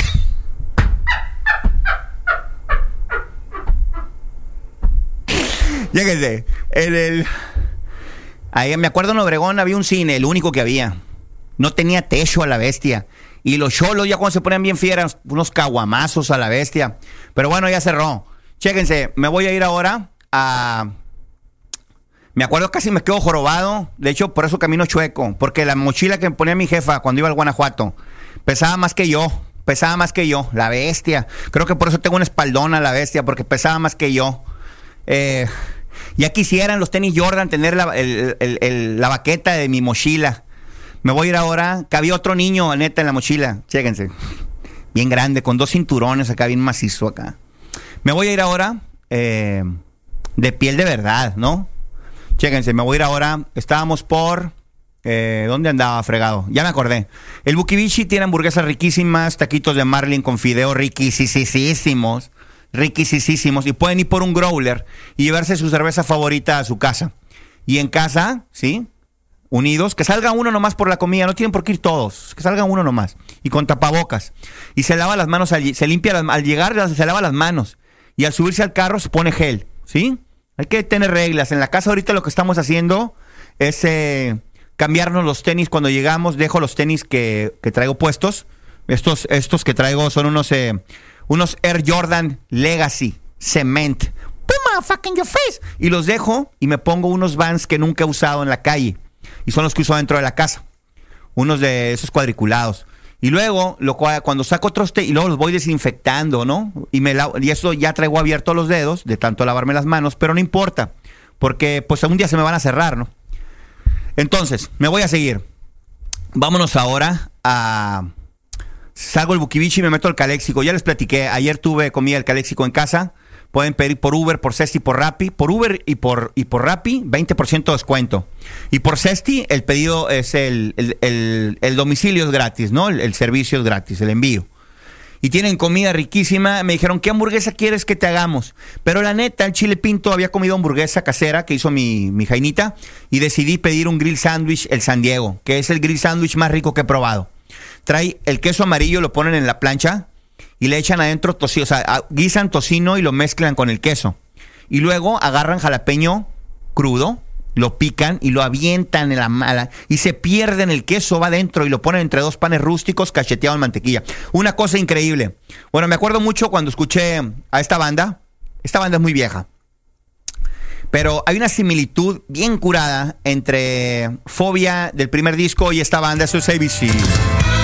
Lléguense. En el. Ahí me acuerdo en Obregón había un cine, el único que había. No tenía techo a la bestia. Y los cholos ya cuando se ponían bien fieras, unos caguamazos a la bestia. Pero bueno, ya cerró. Chéquense, me voy a ir ahora a... Me acuerdo casi me quedo jorobado. De hecho, por eso camino chueco. Porque la mochila que me ponía mi jefa cuando iba al Guanajuato pesaba más que yo. Pesaba más que yo. La bestia. Creo que por eso tengo una espaldona, la bestia. Porque pesaba más que yo. Eh, ya quisieran los tenis Jordan tener la, la baqueta de mi mochila. Me voy a ir ahora. Cabía otro niño, neta, en la mochila. Chéquense. Bien grande, con dos cinturones acá, bien macizo acá. Me voy a ir ahora eh, de piel de verdad, ¿no? Chéquense, me voy a ir ahora. Estábamos por. eh, ¿Dónde andaba fregado? Ya me acordé. El Bukibishi tiene hamburguesas riquísimas, taquitos de marlin con fideo riquisísimos. Riquisísimos. Y pueden ir por un growler y llevarse su cerveza favorita a su casa. Y en casa, ¿sí? Unidos, que salga uno nomás por la comida, no tienen por qué ir todos, que salga uno nomás. Y con tapabocas. Y se lava las manos, al, se limpia las- al llegar, se lava las manos. Y al subirse al carro se pone gel, ¿sí? Hay que tener reglas. En la casa ahorita lo que estamos haciendo es eh, cambiarnos los tenis cuando llegamos. Dejo los tenis que, que traigo puestos. Estos, estos que traigo son unos, eh, unos Air Jordan Legacy Cement. Puma, fucking your face. Y los dejo y me pongo unos vans que nunca he usado en la calle. Y son los que uso dentro de la casa. Unos de esos cuadriculados. Y luego, lo cua- cuando saco otros te- y luego los voy desinfectando, ¿no? Y, me lavo- y eso ya traigo abiertos los dedos de tanto lavarme las manos, pero no importa. Porque pues un día se me van a cerrar, ¿no? Entonces, me voy a seguir. Vámonos ahora a... Salgo el Bukibichi y me meto al Caléxico. Ya les platiqué, ayer tuve comida el Caléxico en casa. Pueden pedir por Uber, por Cesti, por Rappi. Por Uber y por, y por Rappi, 20% de descuento. Y por Cesti, el pedido es el, el, el- domicilio es gratis, ¿no? El, el servicio es gratis, el envío. Y tienen comida riquísima. Me dijeron, ¿qué hamburguesa quieres que te hagamos? Pero la neta, el chile pinto había comido hamburguesa casera que hizo mi, mi Jainita. Y decidí pedir un grill sandwich, el San Diego, que es el grill sandwich más rico que he probado. Trae el queso amarillo, lo ponen en la plancha y le echan adentro tocino, o sea, guisan tocino y lo mezclan con el queso. Y luego agarran jalapeño crudo, lo pican y lo avientan en la mala y se pierden el queso va adentro y lo ponen entre dos panes rústicos cacheteado en mantequilla. Una cosa increíble. Bueno, me acuerdo mucho cuando escuché a esta banda. Esta banda es muy vieja. Pero hay una similitud bien curada entre Fobia del primer disco y esta banda, eso es ABC.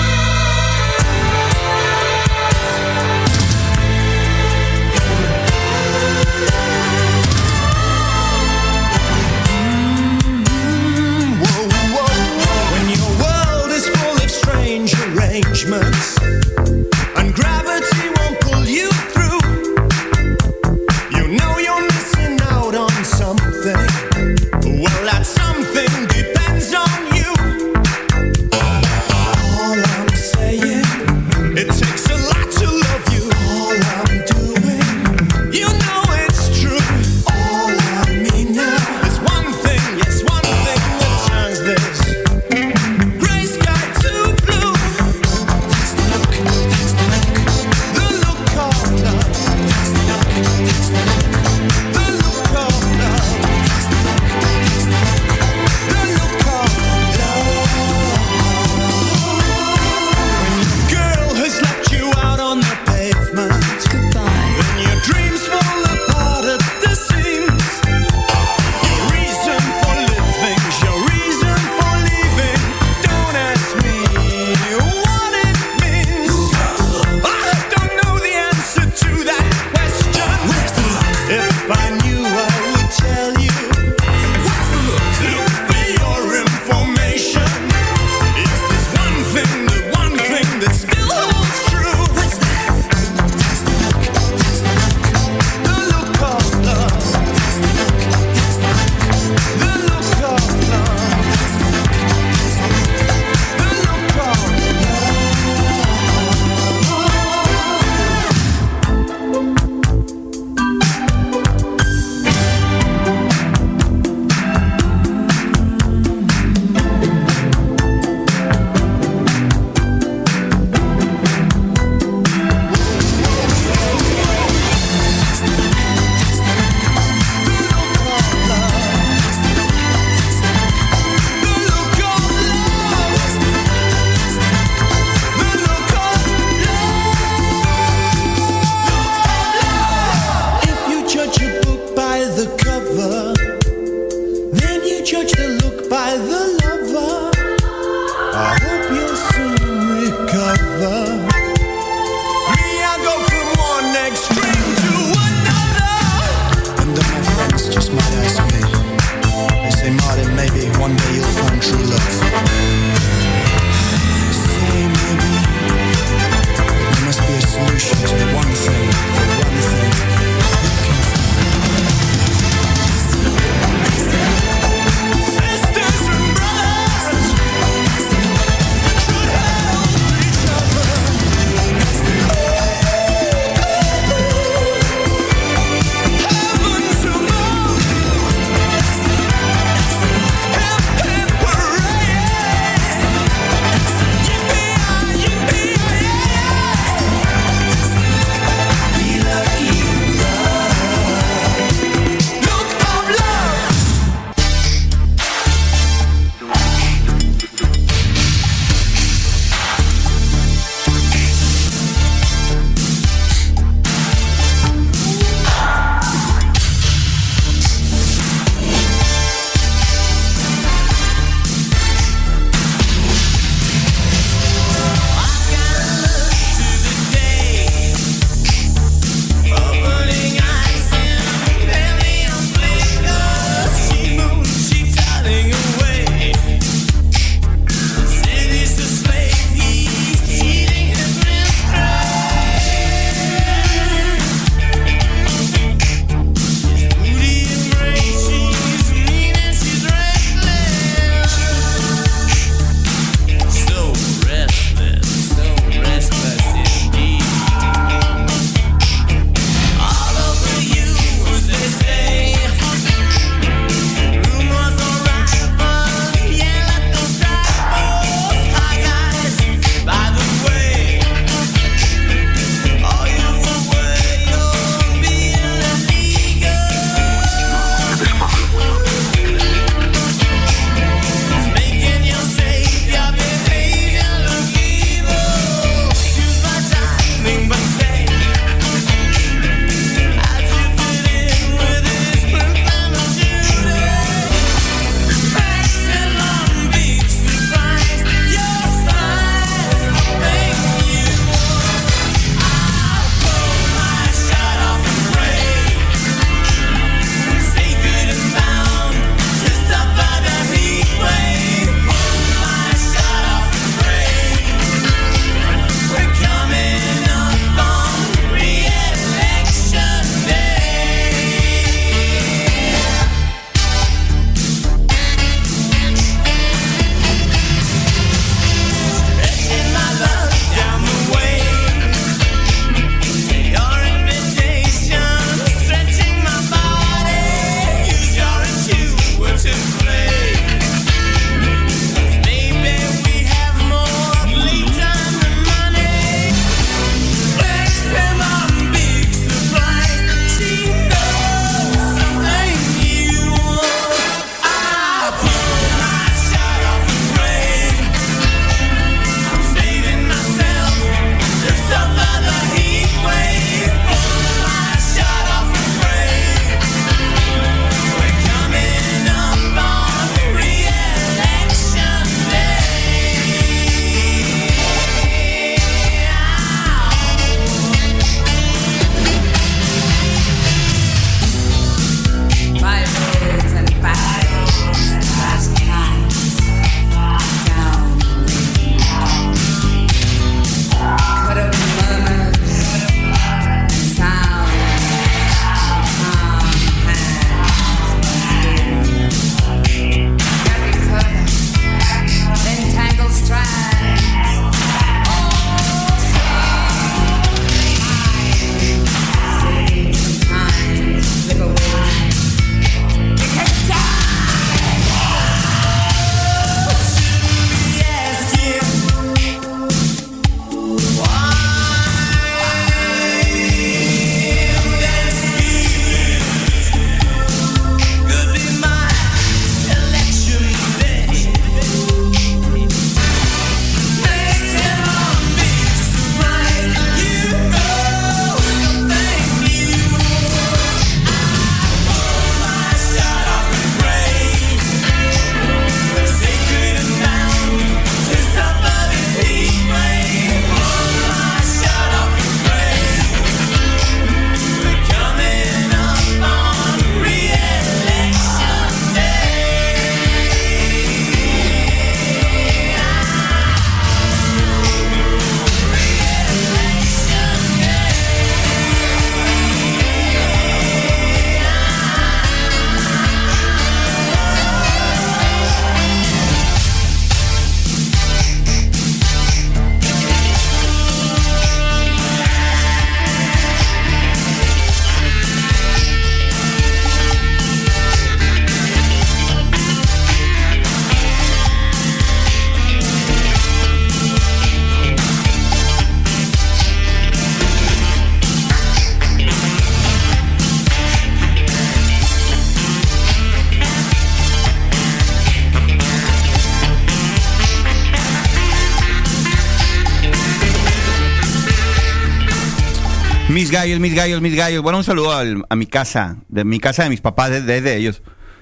Gallos, mis gallos, mis gallos. Bueno, un saludo al- a mi casa, de mi casa de mis papás, desde de, ellos.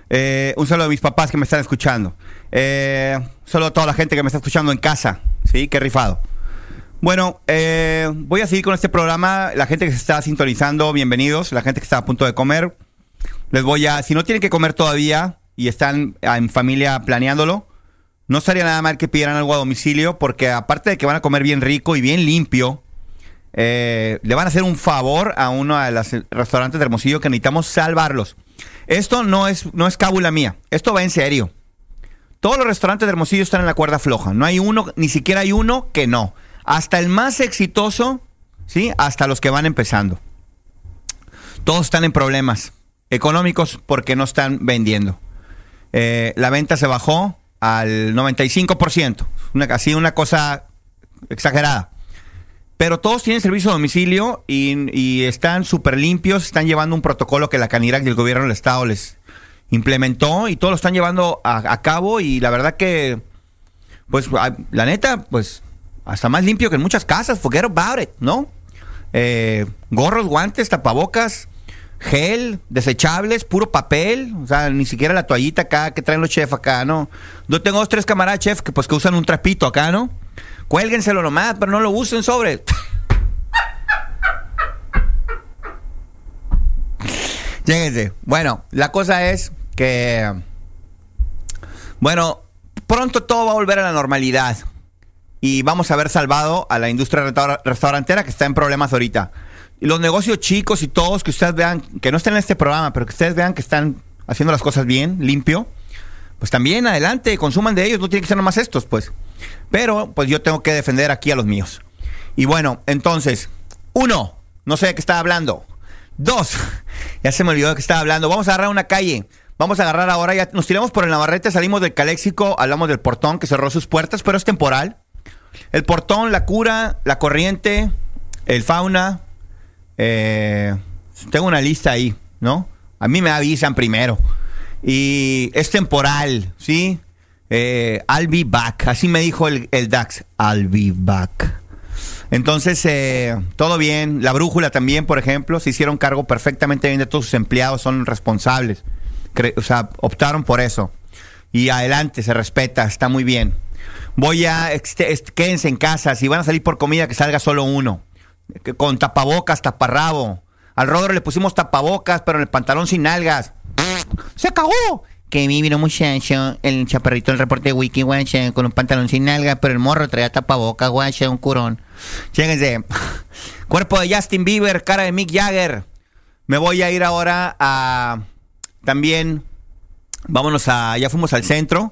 Eh, un saludo a mis papás que me están escuchando. Eh, saludo a toda la gente que me está escuchando en casa. Sí, qué rifado. Bueno, eh, voy a seguir con este programa. La gente que se está sintonizando, bienvenidos. La gente que está a punto de comer, les voy a. Si no tienen que comer todavía y están ah, en familia planeándolo, no estaría nada mal que pidieran algo a domicilio, porque aparte de que van a comer bien rico y bien limpio, eh, le van a hacer un favor a uno de los restaurantes de Hermosillo que necesitamos salvarlos. Esto no es, no es cábula mía, esto va en serio. Todos los restaurantes de Hermosillo están en la cuerda floja. No hay uno, ni siquiera hay uno que no. Hasta el más exitoso, ¿sí? Hasta los que van empezando. Todos están en problemas económicos porque no están vendiendo. Eh, la venta se bajó al 95%. Una, así una cosa exagerada. Pero todos tienen servicio a domicilio y, están súper limpios, están llevando un protocolo que la Canirac y el gobierno del estado les implementó y todos lo están llevando a, cabo y la verdad que, pues, la neta, pues, hasta más limpio que en muchas casas, forget about it, ¿no? Eh, gorros, guantes, tapabocas, gel, desechables, puro papel, o sea, ni siquiera la toallita acá que traen los chefs acá, ¿no? Yo tengo dos, tres camaradas chef que pues que usan un trapito acá, ¿no? Cuélguenselo nomás, pero no lo usen sobre. Lléguense. Bueno, la cosa es que. Bueno, pronto todo va a volver a la normalidad. Y vamos a ver salvado a la industria restaura- restaurantera que está en problemas ahorita. Y los negocios chicos y todos que ustedes vean, que no estén en este programa, pero que ustedes vean que están haciendo las cosas bien, limpio, pues también adelante, consuman de ellos, no tienen que ser nomás estos, pues. Pero, pues yo tengo que defender aquí a los míos. Y bueno, entonces, uno, no sé de qué estaba hablando. Dos, <laughs> ya se me olvidó de qué estaba hablando. Vamos a agarrar una calle. Vamos a agarrar ahora, ya nos tiramos por el Navarrete, salimos del Caléxico, hablamos del portón que cerró sus puertas, pero es temporal. El portón, la cura, la corriente, el fauna. eh, tengo una lista ahí, ¿no? A mí me avisan primero. Y es temporal, ¿sí? Eh, I'll be back. Así me dijo el, el DAX. I'll be back. Entonces, eh, todo bien. La brújula también, por ejemplo, se hicieron cargo perfectamente bien de todos sus empleados, son responsables. O sea, optaron por eso. Y adelante, se respeta, está muy bien. Voy a, este, este, quédense en casa, si van a salir por comida, que salga solo uno. Con tapabocas, taparrabo. Al Rodro le pusimos tapabocas, pero en el pantalón sin nalgas. ¡Se cagó! Que mi vino muchacho, el chaparrito del reporte de Wiki, guacha, con un pantalón sin nalga, pero el morro traía tapabocas, guacha, un curón. <laughs> Cuerpo de Justin Bieber, cara de Mick Jagger. Me voy a ir ahora a también. Vámonos a. Ya fuimos al centro.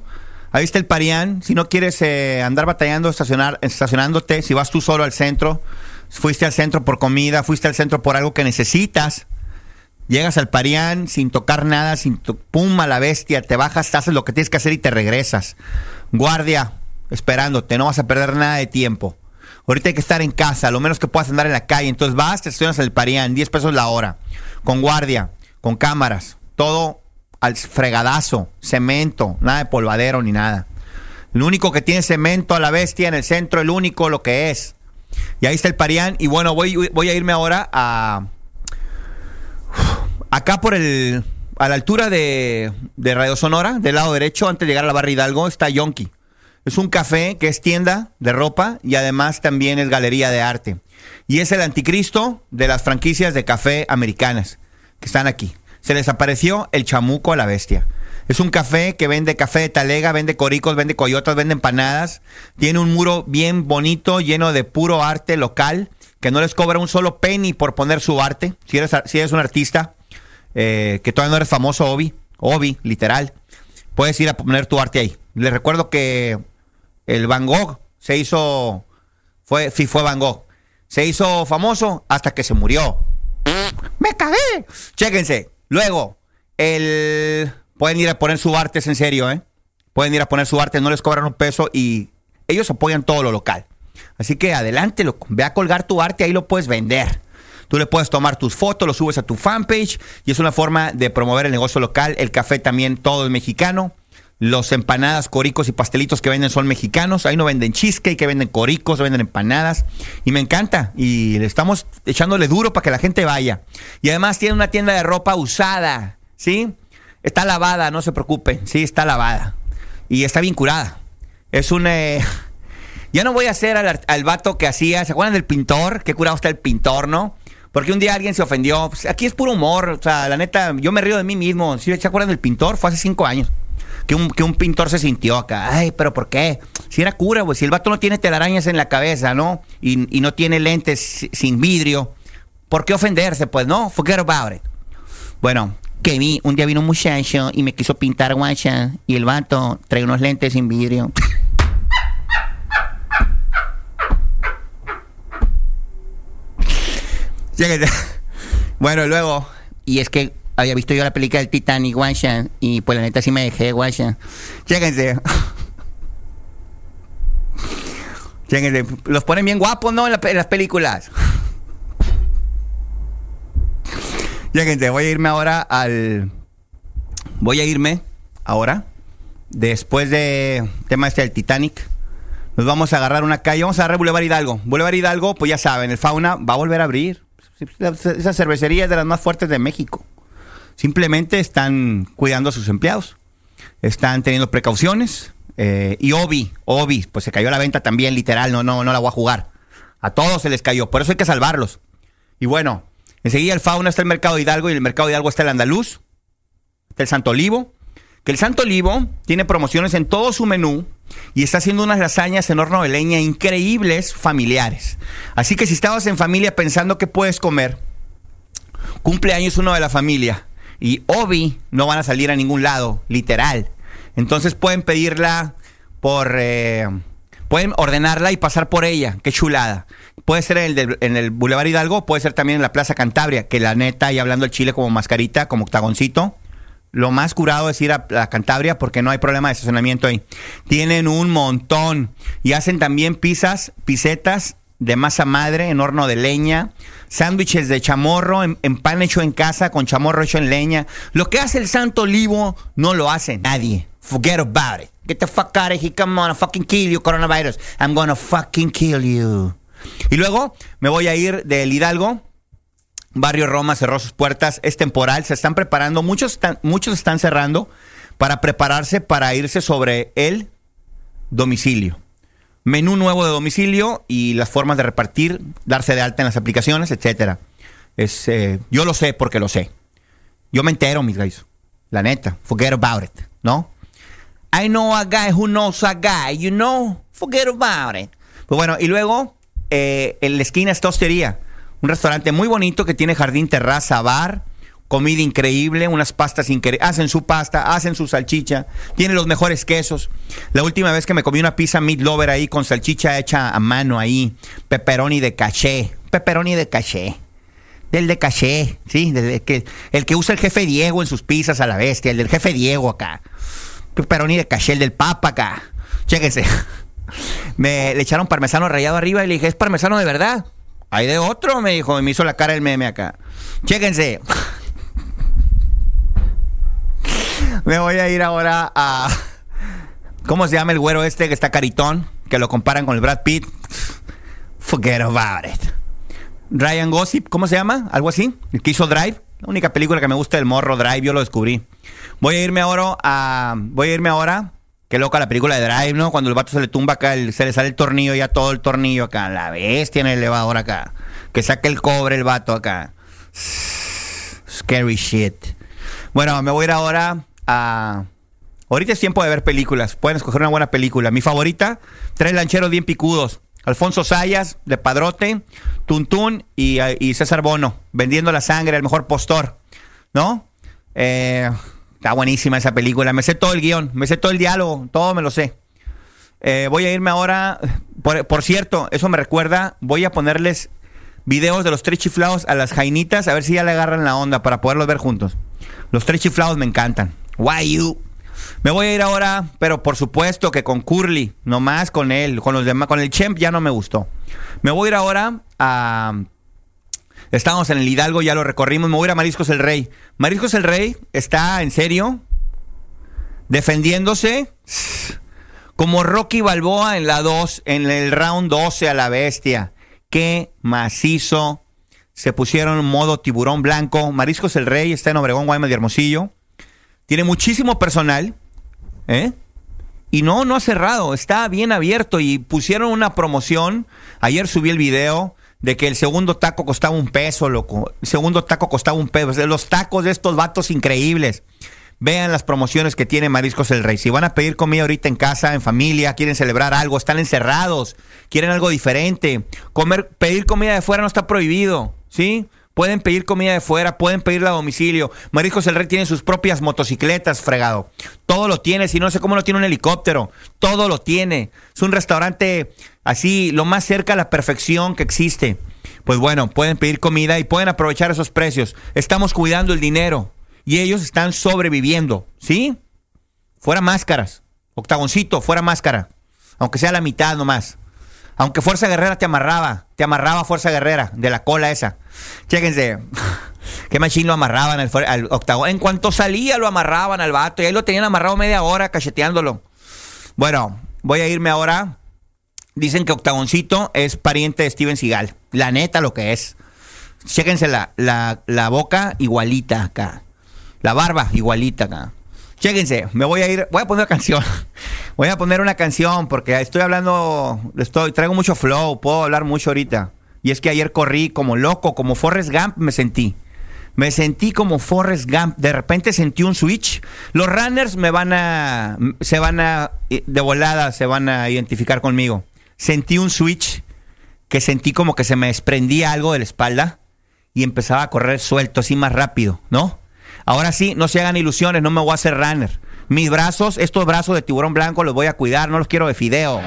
Ahí está el Parián. Si no quieres eh, andar batallando, estacionar, estacionándote, si vas tú solo al centro, fuiste al centro por comida, fuiste al centro por algo que necesitas, llegas al Parián sin tocar nada, sin to- pum a la bestia, te bajas, haces lo que tienes que hacer y te regresas. Guardia, esperándote, no vas a perder nada de tiempo. Ahorita hay que estar en casa, lo menos que puedas andar en la calle. Entonces vas, te estacionas al Parián, 10 pesos la hora, con guardia, con cámaras, todo al fregadazo, cemento, nada de polvadero ni nada. El único que tiene cemento a la bestia en el centro, el único lo que es. Y ahí está el Parián. Y bueno, voy, voy a irme ahora a. Acá por el. A la altura de, de Radio Sonora, del lado derecho, antes de llegar a la barra Hidalgo, está Yonki. Es un café que es tienda de ropa y además también es galería de arte. Y es el anticristo de las franquicias de café americanas que están aquí. Se les apareció el chamuco a la bestia. Es un café que vende café de talega, vende coricos, vende coyotas, vende empanadas. Tiene un muro bien bonito, lleno de puro arte local, que no les cobra un solo penny por poner su arte. Si eres, si eres un artista, eh, que todavía no eres famoso, Obi, Obi, literal, puedes ir a poner tu arte ahí. Les recuerdo que el Van Gogh se hizo, fue, sí fue Van Gogh, se hizo famoso hasta que se murió. ¡Me cagué! Chéquense. Luego, el... Pueden ir a poner su arte, es en serio, ¿eh? Pueden ir a poner su arte, no les cobran un peso y ellos apoyan todo lo local. Así que adelante, ve a colgar tu arte, ahí lo puedes vender. Tú le puedes tomar tus fotos, lo subes a tu fanpage y es una forma de promover el negocio local. El café también, todo es mexicano. Los empanadas, coricos y pastelitos que venden son mexicanos. Ahí no venden cheesecake, que venden coricos, venden empanadas. Y me encanta. Y le estamos echándole duro para que la gente vaya. Y además tiene una tienda de ropa usada. ¿Sí? Está lavada, no se preocupe. Sí, está lavada. Y está bien curada. Es un... eh, <laughs> ya no voy a hacer al, al vato que hacía. ¿Se acuerdan del pintor? Qué curado está el pintor, ¿no? Porque un día alguien se ofendió. Pues, aquí es puro humor. O sea, la neta, yo me río de mí mismo. ¿Sí, ¿Se acuerdan del pintor? Fue hace cinco años. Que un, que un pintor se sintió acá. Ay, pero ¿por qué? Si era cura, güey. Si el vato no tiene telarañas en la cabeza, ¿no? Y, y no tiene lentes si- sin vidrio. ¿Por qué ofenderse? Pues no, forget about it. Bueno, que vi, un día vino un muchacho y me quiso pintar guacha. Y el vato trae unos lentes sin vidrio. <laughs> <laughs> Bueno, luego. Y es que había visto yo la película del Titanic, guacha. Y pues la neta sí me dejé, guacha. Chéquense. <laughs> Chéquense. Los ponen bien guapos, ¿no? En, las películas. <laughs> Chéquense. Voy a irme ahora al. Voy a irme ahora. Después de tema este del Titanic. Nos vamos a agarrar una calle. Vamos a agarrar Boulevard Hidalgo. Boulevard Hidalgo, pues ya saben, el Fauna va a volver a abrir. Esa cervecería es de las más fuertes de México. Simplemente están cuidando a sus empleados. Están teniendo precauciones. eh, y Obi, Obi, pues se cayó la venta también, literal, no, no, no la voy a jugar. A todos se les cayó, por eso hay que salvarlos. Y bueno, enseguida el Fauna está el Mercado Hidalgo y el Mercado Hidalgo está el Andaluz, está el Santo Olivo. Que el Santo Olivo tiene promociones en todo su menú y está haciendo unas lasañas en horno de leña increíbles, familiares. Así que si estabas en familia pensando que puedes comer, cumpleaños uno de la familia y Obi no van a salir a ningún lado, literal. Entonces pueden pedirla por... eh, pueden ordenarla y pasar por ella. Qué chulada. Puede ser en el, en el Boulevard Hidalgo, puede ser también en la Plaza Cantabria, que la neta, y hablando el chile como mascarita, como octagoncito, lo más curado es ir a la Cantabria porque no hay problema de estacionamiento ahí. Tienen un montón. Y hacen también pizzas, pisetas de masa madre en horno de leña, sándwiches de chamorro en, pan hecho en casa con chamorro hecho en leña. Lo que hace el Santo Olivo no lo hace nadie. Forget about it. Get the fuck out of here. Come on, I'll fucking kill you, coronavirus. I'm gonna fucking kill you. Y luego me voy a ir del Hidalgo Barrio Roma cerró sus puertas, es temporal, se están preparando, muchos están, muchos están cerrando para prepararse para irse sobre el domicilio. Menú nuevo de domicilio y las formas de repartir, darse de alta en las aplicaciones, etcétera. Es, eh, yo lo sé porque lo sé. Yo me entero, mis guys. La neta. Forget about it, ¿no? I know a guy who knows a guy, you know? Forget about it. Pues bueno, y luego eh, en la esquina está. Un restaurante muy bonito que tiene jardín, terraza, bar, comida increíble, unas pastas increíbles. Hacen su pasta, hacen su salchicha, tiene los mejores quesos. La última vez que me comí una pizza meat lover ahí con salchicha hecha a mano ahí, pepperoni de caché, pepperoni de caché. Del de caché, sí, del que, el que usa el jefe Diego en sus pizzas a la bestia, el del jefe Diego acá. Pepperoni de caché, el del papa acá. Chéquense. <laughs> Me le echaron parmesano rallado arriba y le dije, ¿es parmesano de verdad? Hay de otro, me dijo, me hizo la cara el meme acá. Chéquense. Me voy a ir ahora a. ¿Cómo se llama el güero este que está caritón? Que lo comparan con el Brad Pitt. Forget about it. Ryan Gossip, ¿cómo se llama? ¿Algo así? El que hizo Drive. La única película que me gusta del morro Drive, yo lo descubrí. Voy a irme ahora a. Voy a irme ahora. Qué loca la película de Drive, ¿no? Cuando el vato se le tumba acá, se le sale el tornillo, ya todo el tornillo acá. La bestia en el elevador acá. Que saque el cobre el vato acá. <sighs> Scary shit. Bueno, me voy a ir ahora a. Ahorita es tiempo de ver películas. Pueden escoger una buena película. Mi favorita, Tres Lancheros Bien Picudos. Alfonso Sayas, de Padrote, Tuntún y, César Bono, vendiendo la sangre, el mejor postor. ¿No? Eh, está buenísima esa película. Me sé todo el guion, me sé todo el diálogo, todo me lo sé. Eh, voy a irme ahora. Por, por cierto, eso me recuerda. Voy a ponerles videos de los tres chiflados a las jainitas, a ver si ya le agarran la onda para poderlos ver juntos. Los tres chiflados me encantan. Why you? Me voy a ir ahora, pero por supuesto que con Curly, nomás con él, con los demás, con el Champ ya no me gustó. Me voy a ir ahora a. Estamos en el Hidalgo, ya lo recorrimos. Me voy a ir a Mariscos el Rey. Mariscos el Rey está en serio. defendiéndose como Rocky Balboa en la 2, en el round 12 a la bestia. Qué macizo. Se pusieron en modo tiburón blanco. Mariscos el Rey está en Obregón, Guaymas y Hermosillo. Tiene muchísimo personal. ¿eh? Y no, no ha cerrado. Está bien abierto. Y pusieron una promoción. Ayer subí el video de que el segundo taco costaba un peso, loco. El segundo taco costaba un peso. Los tacos de estos vatos increíbles. Vean las promociones que tiene Mariscos el Rey. Si van a pedir comida ahorita en casa, en familia, quieren celebrar algo, están encerrados, quieren algo diferente. Comer, pedir comida de fuera no está prohibido, ¿sí? Pueden pedir comida de fuera, pueden pedirla a domicilio. Mariscos el Rey tiene sus propias motocicletas, fregado. Todo lo tiene, si no sé cómo no tiene un helicóptero. Todo lo tiene. Es un restaurante así, lo más cerca a la perfección que existe. Pues bueno, pueden pedir comida y pueden aprovechar esos precios. Estamos cuidando el dinero y ellos están sobreviviendo, ¿sí? Fuera máscaras. Octagoncito, fuera máscara. Aunque sea la mitad nomás. Aunque Fuerza Guerrera te amarraba, te amarraba Fuerza Guerrera de la cola esa. Chéquense. <laughs> Qué machín lo amarraban al, al octagón. En cuanto salía lo amarraban al vato y ahí lo tenían amarrado media hora cacheteándolo. Bueno, voy a irme ahora. Dicen que Octagoncito es pariente de Steven Seagal. La neta lo que es. Chéquense la, la, la boca igualita acá. La barba igualita acá. Chéquense, me voy a ir, voy a poner una canción. <laughs> Voy a poner una canción porque estoy hablando, estoy, traigo mucho flow, puedo hablar mucho ahorita. Y es que ayer corrí como loco, como Forrest Gump me sentí. Me sentí como Forrest Gump. De repente sentí un switch. Los runners me van a, se van a, de volada, se van a identificar conmigo. Sentí un switch que sentí como que se me desprendía algo de la espalda y empezaba a correr suelto, así más rápido, ¿no? Ahora sí, no se hagan ilusiones, no me voy a hacer runner. Mis brazos, estos brazos de tiburón blanco los voy a cuidar, no los quiero de fideo.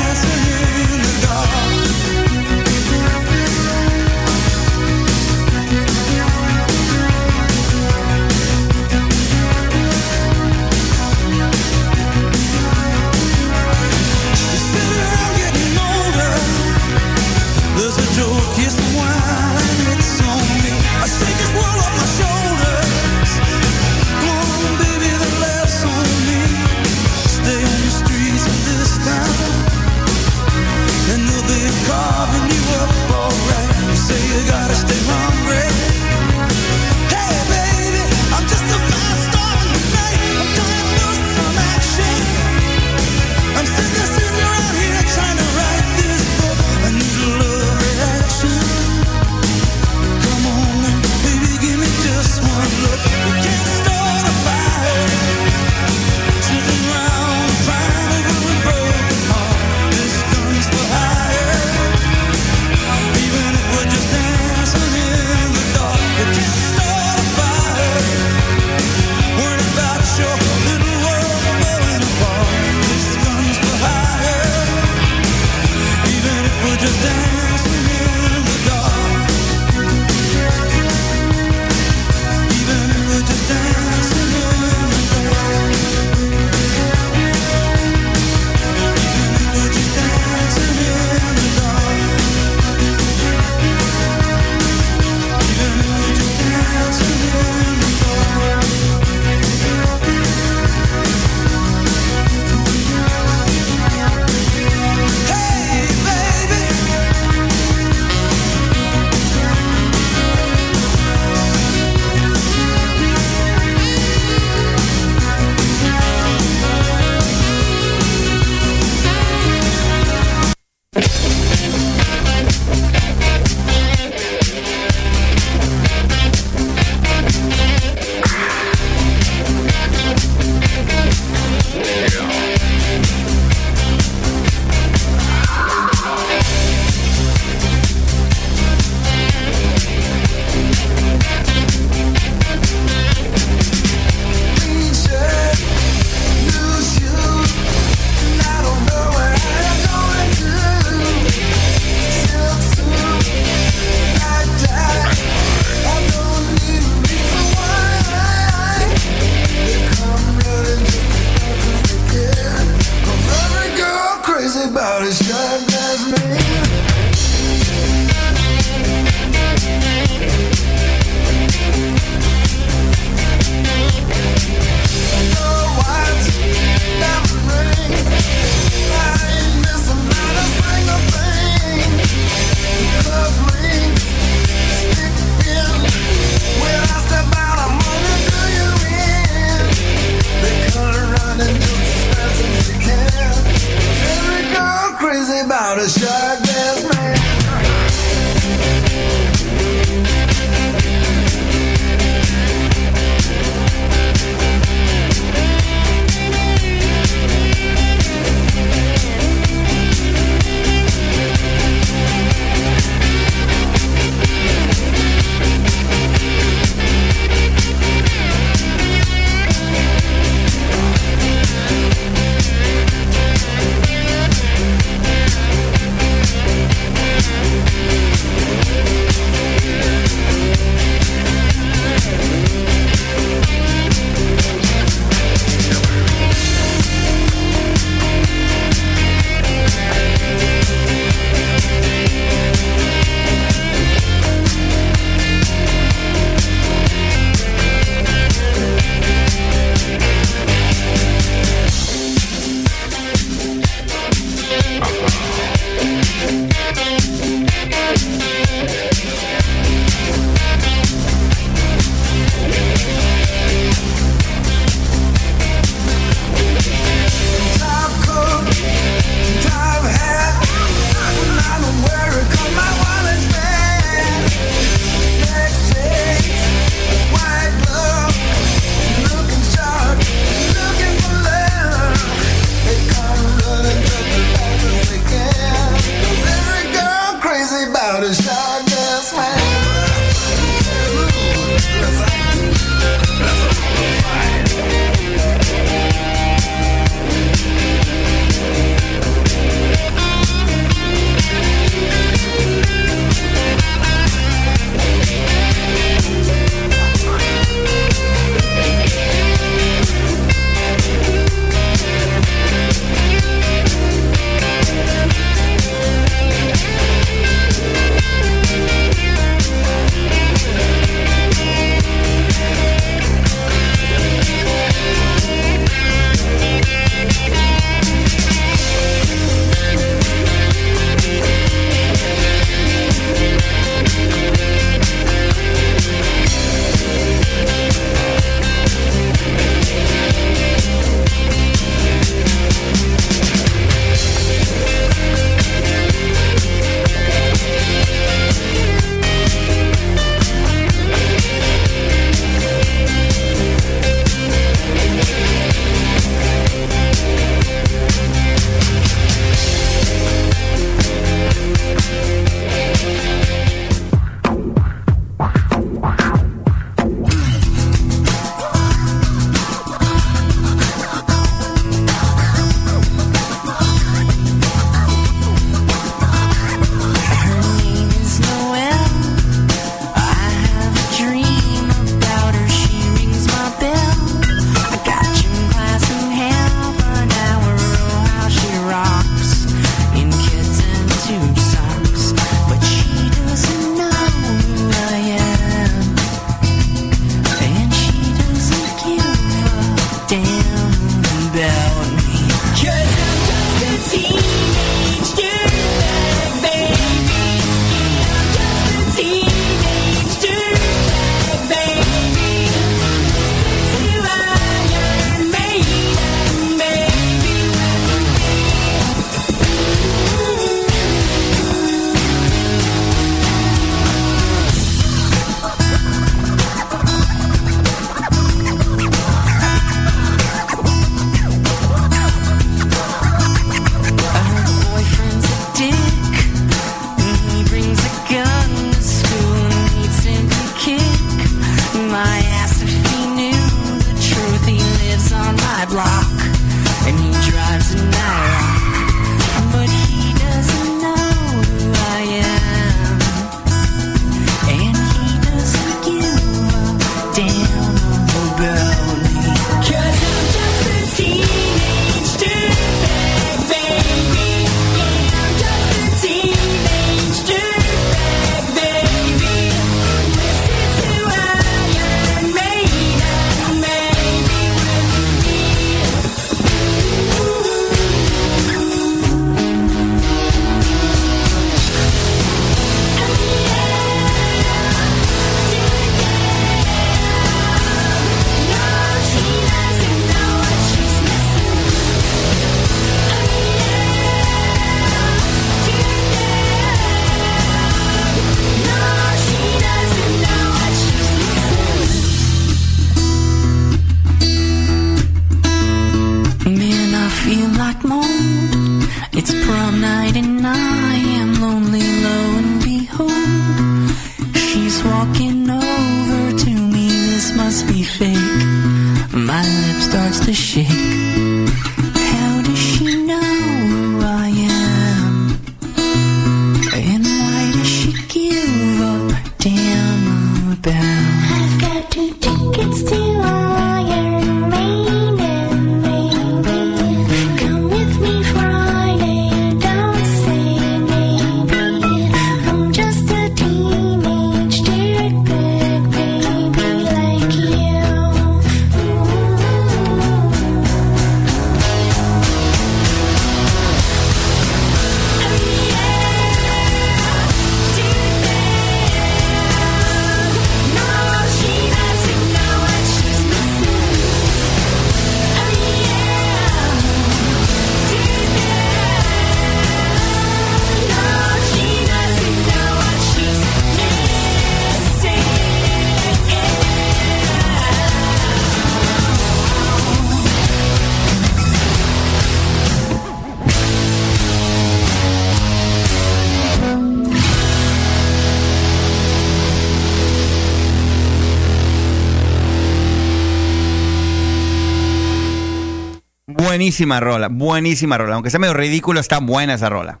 Buenísima rola, buenísima rola. Aunque sea medio ridículo, está buena esa rola.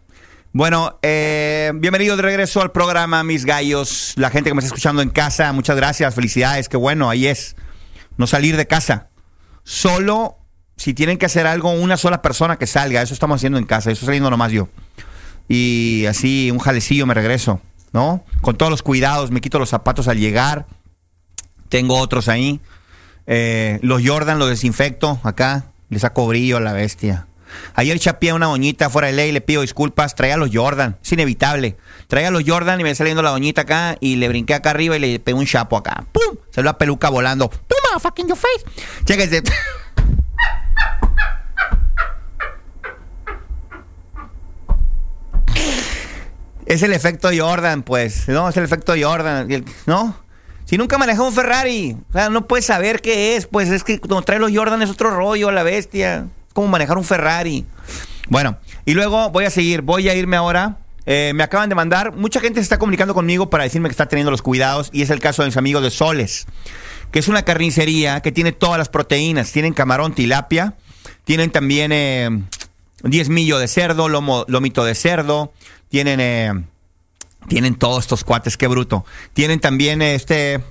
Bueno, eh, bienvenido de regreso al programa, mis gallos. La gente que me está escuchando en casa, muchas gracias, felicidades, qué bueno, ahí es. No salir de casa. Solo si tienen que hacer algo, una sola persona que salga. Eso estamos haciendo en casa, eso saliendo nomás yo. Y así, un jalecillo me regreso, ¿no? Con todos los cuidados, me quito los zapatos al llegar. Tengo otros ahí. Eh, los Jordan los desinfecto acá. Le saco brillo a la bestia. Ayer chapié una doñita fuera de ley, le pido disculpas. Traía los Jordan, es inevitable. Traía los Jordan y me saliendo la doñita acá y le brinqué acá arriba y le pegué un chapo acá. ¡Pum! Salió la peluca volando. ¡Toma, fucking your face! Chéquense. <laughs> Es el efecto Jordan, pues. No, es el efecto Jordan. ¿No? Si nunca manejó un Ferrari, o sea, no puedes saber qué es. Pues es que cuando trae los Jordan es otro rollo, la bestia. Es como manejar un Ferrari. Bueno, y luego voy a seguir. Voy a irme ahora. Eh, me acaban de mandar. Mucha gente se está comunicando conmigo para decirme que está teniendo los cuidados. Y es el caso de mis amigos de Soles, que es una carnicería que tiene todas las proteínas. Tienen camarón, tilapia. Tienen también eh, 10 millo de cerdo, lomo, lomito de cerdo. Tienen. eh, tienen todos estos cuates, qué bruto. Tienen también este,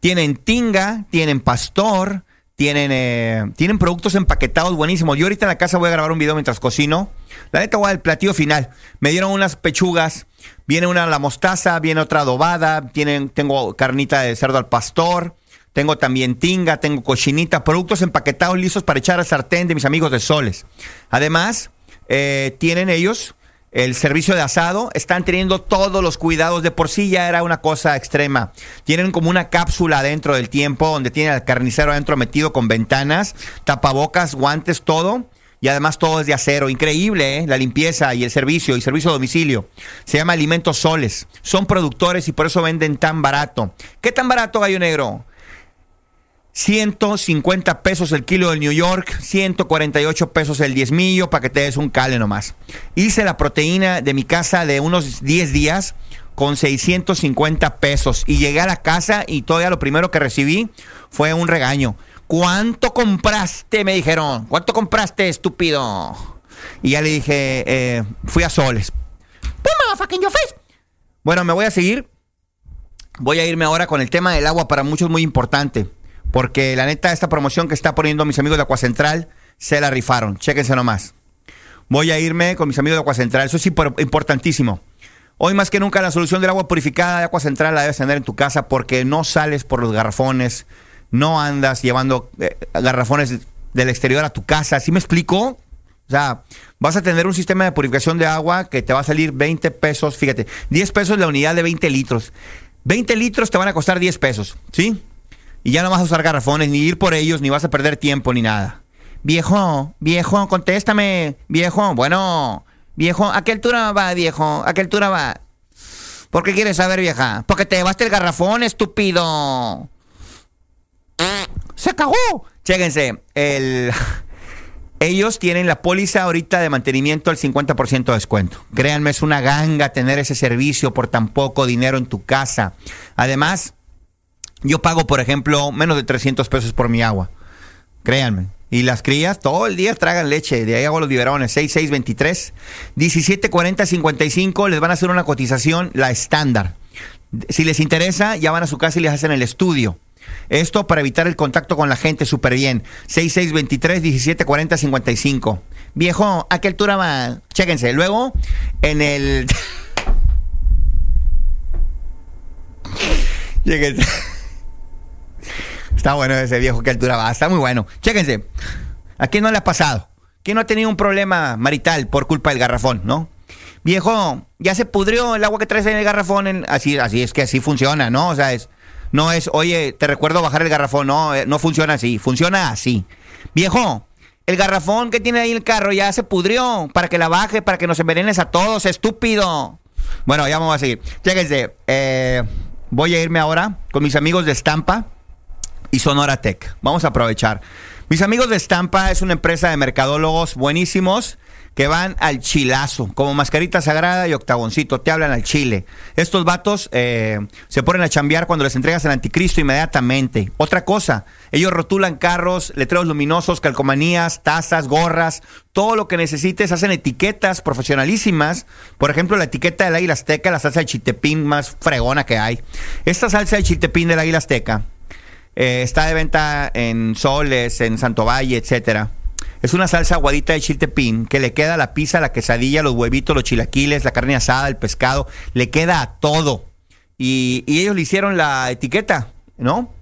tienen tinga, tienen pastor, tienen, eh, tienen productos empaquetados buenísimos. Yo ahorita en la casa voy a grabar un video mientras cocino. La neta voy al platillo final. Me dieron unas pechugas, viene una la mostaza, viene otra adobada, tienen, tengo carnita de cerdo al pastor. Tengo también tinga, tengo cochinita, productos empaquetados listos para echar al sartén de mis amigos de Soles. Además, eh, tienen ellos el servicio de asado, están teniendo todos los cuidados. De por sí ya era una cosa extrema. Tienen como una cápsula dentro del tiempo donde tienen al carnicero adentro metido con ventanas, tapabocas, guantes, todo. Y además todo es de acero. Increíble, ¿eh? La limpieza y el servicio y servicio a domicilio. Se llama Alimentos Soles. Son productores y por eso venden tan barato. ¿Qué tan barato, Gallo Negro? 150 pesos el kilo del New York, 148 pesos el diezmillo para que te des un cale nomás. Hice la proteína de mi casa de unos 10 días con 650 pesos y llegué a la casa y todavía lo primero que recibí fue un regaño. ¿Cuánto compraste? Me dijeron. ¿Cuánto compraste, estúpido? Y ya le dije, eh, fui a soles. Bueno, me voy a seguir. Voy a irme ahora con el tema del agua, para muchos muy importante. Porque la neta, esta promoción que está poniendo mis amigos de Agua Central, se la rifaron. Chéquense nomás. Voy a irme con mis amigos de Agua Central. Eso es impor- importantísimo. Hoy más que nunca la solución del agua purificada de Agua Central la debes tener en tu casa porque no sales por los garrafones, no andas llevando eh, garrafones del exterior a tu casa. ¿Sí me explico? O sea, vas a tener un sistema de purificación de agua que te va a salir 20 pesos, fíjate, 10 pesos la unidad de 20 litros. 20 litros te van a costar 10 pesos, ¿sí? Y ya no vas a usar garrafones, ni ir por ellos, ni vas a perder tiempo, ni nada. Viejo, viejo, contéstame, viejo. Bueno, viejo, ¿a qué altura va, viejo? ¿A qué altura va? ¿Por qué quieres saber, vieja? Porque te llevaste el garrafón, estúpido. ¡Se cagó! Chéquense, el... <laughs> Ellos tienen la póliza ahorita de mantenimiento al 50% de descuento. Créanme, es una ganga tener ese servicio por tan poco dinero en tu casa. Además, yo pago, por ejemplo, menos de 300 pesos por mi agua. Créanme. Y las crías todo el día tragan leche. De ahí hago los biberones. 6623 1740 55. Les van a hacer una cotización, la estándar. Si les interesa, ya van a su casa y les hacen el estudio. Esto para evitar el contacto con la gente, súper bien. 6623 1740 55. Viejo, ¿a qué altura va? Chéquense. Luego, en el. <laughs> Chéquense. Está bueno ese viejo, ¿qué altura va? Está muy bueno. Chéquense. ¿A quién no le ha pasado? ¿Quién no ha tenido un problema marital por culpa del garrafón, no? Viejo, ya se pudrió el agua que traes en el garrafón. así, así es que así funciona, ¿no? O sea, es, no es, oye, te recuerdo bajar el garrafón. No, eh, no funciona así. Funciona así. Viejo, el garrafón que tiene ahí el carro ya se pudrió. Para que la baje, para que nos envenenes a todos, estúpido. Bueno, ya vamos a seguir. Chéquense. eh, voy a irme ahora con mis amigos de Estampa y Sonora Tech. Vamos a aprovechar. Mis amigos de Estampa es una empresa de mercadólogos buenísimos que van al chilazo, como mascarita sagrada y octagoncito, te hablan al chile. Estos vatos eh, se ponen a chambear cuando les entregas el anticristo inmediatamente. Otra cosa, ellos rotulan carros, letreros luminosos, calcomanías, tazas, gorras, todo lo que necesites, hacen etiquetas profesionalísimas. Por ejemplo, la etiqueta del águila azteca, la salsa de chiltepín más fregona que hay. Esta salsa de chiltepín del águila azteca eh, está de venta en Soles, en Santo Valle, etcétera. Es una salsa aguadita de chiltepín que le queda a la pizza, la quesadilla, los huevitos, los chilaquiles, la carne asada, el pescado, le queda a todo. Y, ellos le hicieron la etiqueta, ¿no?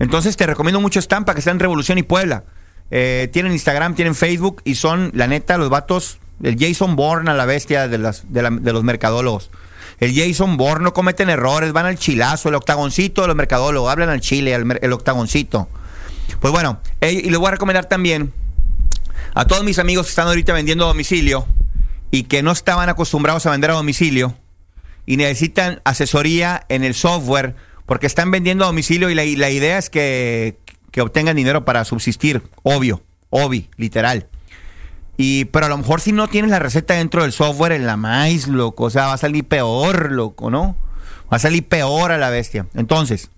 Entonces te recomiendo mucho Estampa, que está en Revolución y Puebla. Eh, tienen Instagram, tienen Facebook y son, la neta, los vatos, el Jason Bourne a la bestia de, de los mercadólogos. El Jason Bourne no cometen errores, van al chilazo, el octagoncito los mercadólogos, hablan al chile, mer- el octagoncito. Pues bueno, eh, y les voy a recomendar también a todos mis amigos que están ahorita vendiendo a domicilio y que no estaban acostumbrados a vender a domicilio y necesitan asesoría en el software porque están vendiendo a domicilio y la, la idea es que, que obtengan dinero para subsistir, obvio, obvio, literal. Y, pero a lo mejor si no tienes la receta dentro del software en la maíz, loco, o sea, va a salir peor, loco, ¿no? Va a salir peor a la bestia. Entonces,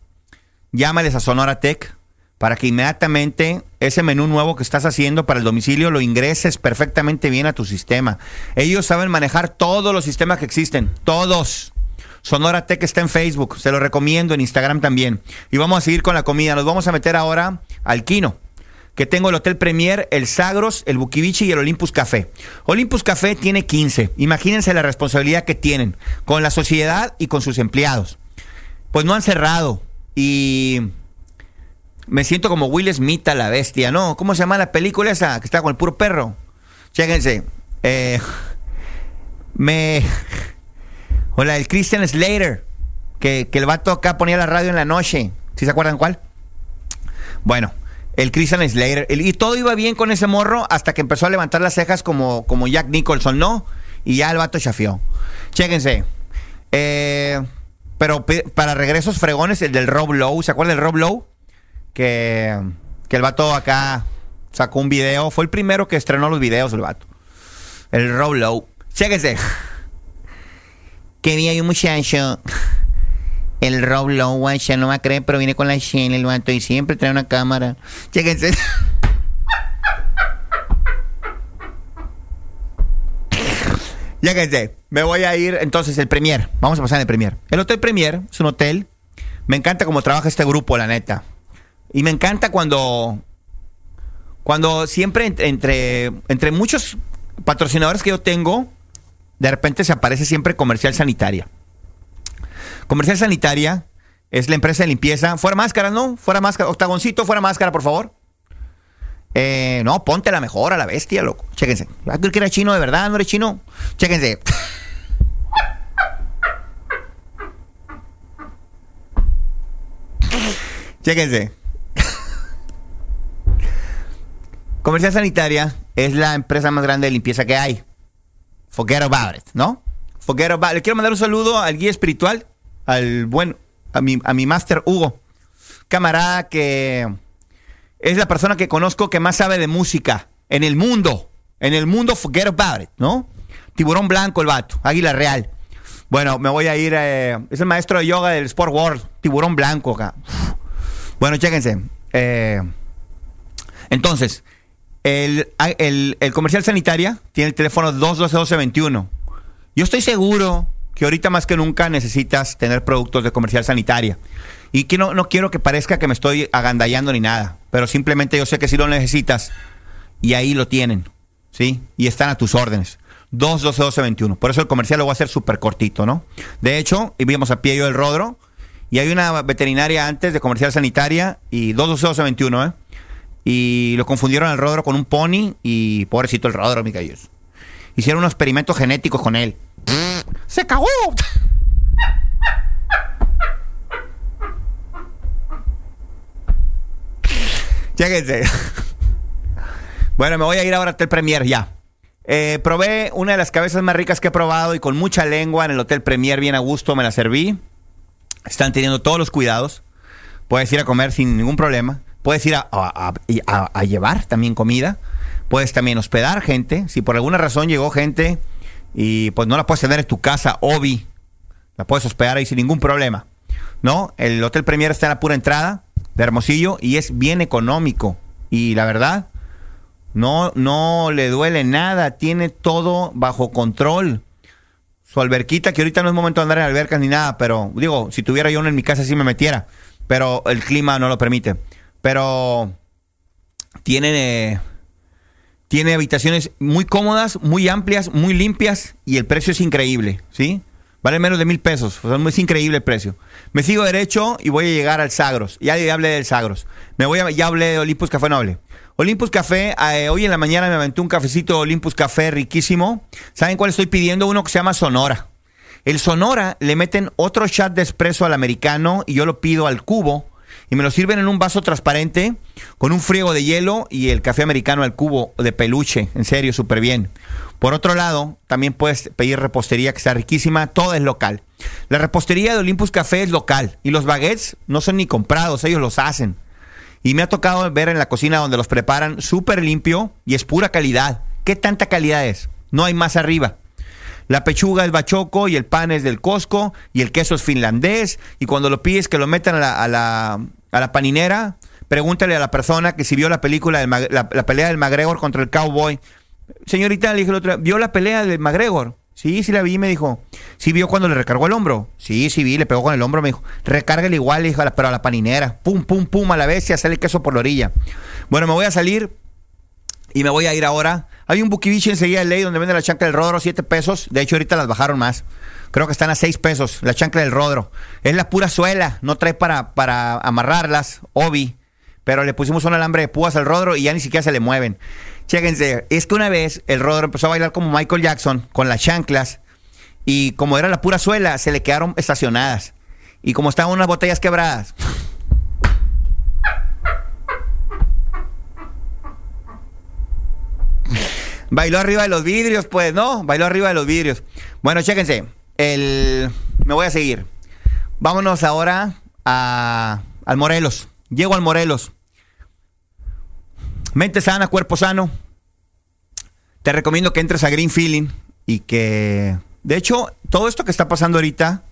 llámales a Sonora Tech para que inmediatamente ese menú nuevo que estás haciendo para el domicilio lo ingreses perfectamente bien a tu sistema. Ellos saben manejar todos los sistemas que existen, todos. Sonora Tech está en Facebook, se lo recomiendo en Instagram también. Y vamos a seguir con la comida. Nos vamos a meter ahora al Kino, que tengo el Hotel Premier, el Sagros, el Bukivichi y el Olympus Café. Olympus Café tiene 15. Imagínense la responsabilidad que tienen con la sociedad y con sus empleados. Pues no han cerrado y me siento como Will Smith a la bestia, ¿no? ¿Cómo se llama la película esa que está con el puro perro? Chéquense. Eh, me. Hola, el Christian Slater. Que, que el vato acá ponía la radio en la noche. ¿Sí se acuerdan cuál? Bueno, el Christian Slater. Y todo iba bien con ese morro hasta que empezó a levantar las cejas como, como Jack Nicholson, ¿no? Y ya el vato chafió. Chéquense. Eh, pero pe- para regresos fregones, el del Rob Lowe. ¿Se acuerdan del Rob Lowe? Que, que el vato acá sacó un video. Fue el primero que estrenó los videos, el vato. El Rob Lowe. Chéquense. <laughs> Que vi hay un muchacho. El Rob Lowe, ya no va a creer, pero viene con la Shane, el vato, y siempre trae una cámara. Chéquense. Chéquense. <laughs> Me voy a ir entonces el Premier. Vamos a pasar el Premier. El Hotel Premier es un hotel. Me encanta cómo trabaja este grupo, la neta. Y me encanta cuando. Cuando siempre entre, entre muchos patrocinadores que yo tengo, de repente se aparece siempre Comercial Sanitaria. Comercial Sanitaria es la empresa de limpieza. Fuera máscara, ¿no? Fuera máscara. Octagoncito, fuera máscara, por favor. Eh, no, ponte la mejor a la bestia, loco. Chéquense. Ah, creo que era chino de verdad, no eres chino. Chéquense. Chéquense. Comercial Sanitaria es la empresa más grande de limpieza que hay. Forget about it, ¿no? Forget about Le quiero mandar un saludo al guía espiritual, al buen, a mi, a mi máster Hugo. Camarada que es la persona que conozco que más sabe de música en el mundo. En el mundo, forget about it, ¿no? Tiburón blanco el vato, águila real. Bueno, me voy a ir. eh, es el maestro de yoga del Sport World, tiburón blanco acá. Bueno, chéquense. Eh, entonces, El, el- el comercial sanitaria tiene el teléfono 212-1221. Yo estoy seguro que ahorita más que nunca necesitas tener productos de comercial sanitaria. Y que no, no quiero que parezca que me estoy agandallando ni nada, pero simplemente yo sé que si lo necesitas y ahí lo tienen, ¿sí? Y están a tus órdenes. 212-1221. Por eso el comercial lo voy a hacer súper cortito, ¿no? De hecho, íbamos a pie yo del Rodro y hay una veterinaria antes de comercial sanitaria y 212-1221, ¿eh? Y lo confundieron al Rodro con un pony y pobrecito el Rodro, mi. Hicieron unos experimentos genéticos con él. ¡Se cagó! <laughs> Chéquense. Bueno, me voy a ir ahora al Hotel Premier ya. Eh, probé una de las cabezas más ricas que he probado y con mucha lengua en el Hotel Premier, bien a gusto, me la serví. Están teniendo todos los cuidados. Puedes ir a comer sin ningún problema. Puedes ir a, a- llevar también comida. Puedes también hospedar gente. Si por alguna razón llegó gente y pues no la puedes tener en tu casa, Obi, la puedes hospedar ahí sin ningún problema. ¿No? El Hotel Premier está en la pura entrada de Hermosillo y es bien económico. Y la verdad, no, no le duele nada. Tiene todo bajo control. Su alberquita, que ahorita no es momento de andar en albercas ni nada, pero digo, si tuviera yo uno en mi casa sí me metiera. Pero el clima no lo permite. Pero tiene, tiene habitaciones muy cómodas, muy amplias, muy limpias y el precio es increíble, ¿sí? Vale menos de mil pesos, o sea, es increíble el precio. Me sigo derecho y voy a llegar al Sagros. Ya, ya hablé del Sagros. Me voy a, ya hablé de Olympus Café Noble. Olympus Café, eh, hoy en la mañana me aventé un cafecito de Olympus Café riquísimo. ¿Saben cuál estoy pidiendo? Uno que se llama Sonora. El Sonora le meten otro shot de espresso al americano y yo lo pido al cubo y me lo sirven en un vaso transparente con un friego de hielo y el café americano al cubo de peluche. En serio, súper bien. Por otro lado, también puedes pedir repostería que está riquísima, todo es local. La repostería de Olympus Café es local y los baguettes no son ni comprados, ellos los hacen. Y me ha tocado ver en la cocina donde los preparan súper limpio y es pura calidad. ¿Qué tanta calidad es? No hay más arriba. La pechuga es bachoco y el pan es del Costco y el queso es finlandés. Y cuando lo pides que lo metan a la, a la, la paninera, pregúntale a la persona que si vio la película, del la, la pelea del McGregor contra el Cowboy. Señorita, le dije el otro, ¿vio la pelea del McGregor? Sí, sí la vi, me dijo. ¿Sí vio cuando le recargó el hombro? Sí, sí vi, le pegó con el hombro, me dijo. Recárgale igual, le dijo, la- pero a la paninera. Pum, pum, pum, a la vez y hacerle queso por la orilla. Bueno, me voy a salir y me voy a ir ahora. Hay un buquibiche enseguida de ley donde vende la chancla del rodro, 7 pesos. De hecho, ahorita las bajaron más. Creo que están a 6 pesos, la chancla del rodro. Es la pura suela, no trae para, para amarrarlas, obi. Pero le pusimos un alambre de púas al rodro y ya ni siquiera se le mueven. Chéquense, es que una vez el rodro empezó a bailar como Michael Jackson con las chanclas y como era la pura suela, se le quedaron estacionadas. Y como estaban unas botellas quebradas, Bailó arriba de los vidrios, pues, ¿no? Bailó arriba de los vidrios. Bueno, chéquense. El... Me voy a seguir. Vámonos ahora a... al Morelos. Llego al Morelos. Mente sana, cuerpo sano. Te recomiendo que entres a Green Feeling y que... De hecho, todo esto que está pasando ahorita,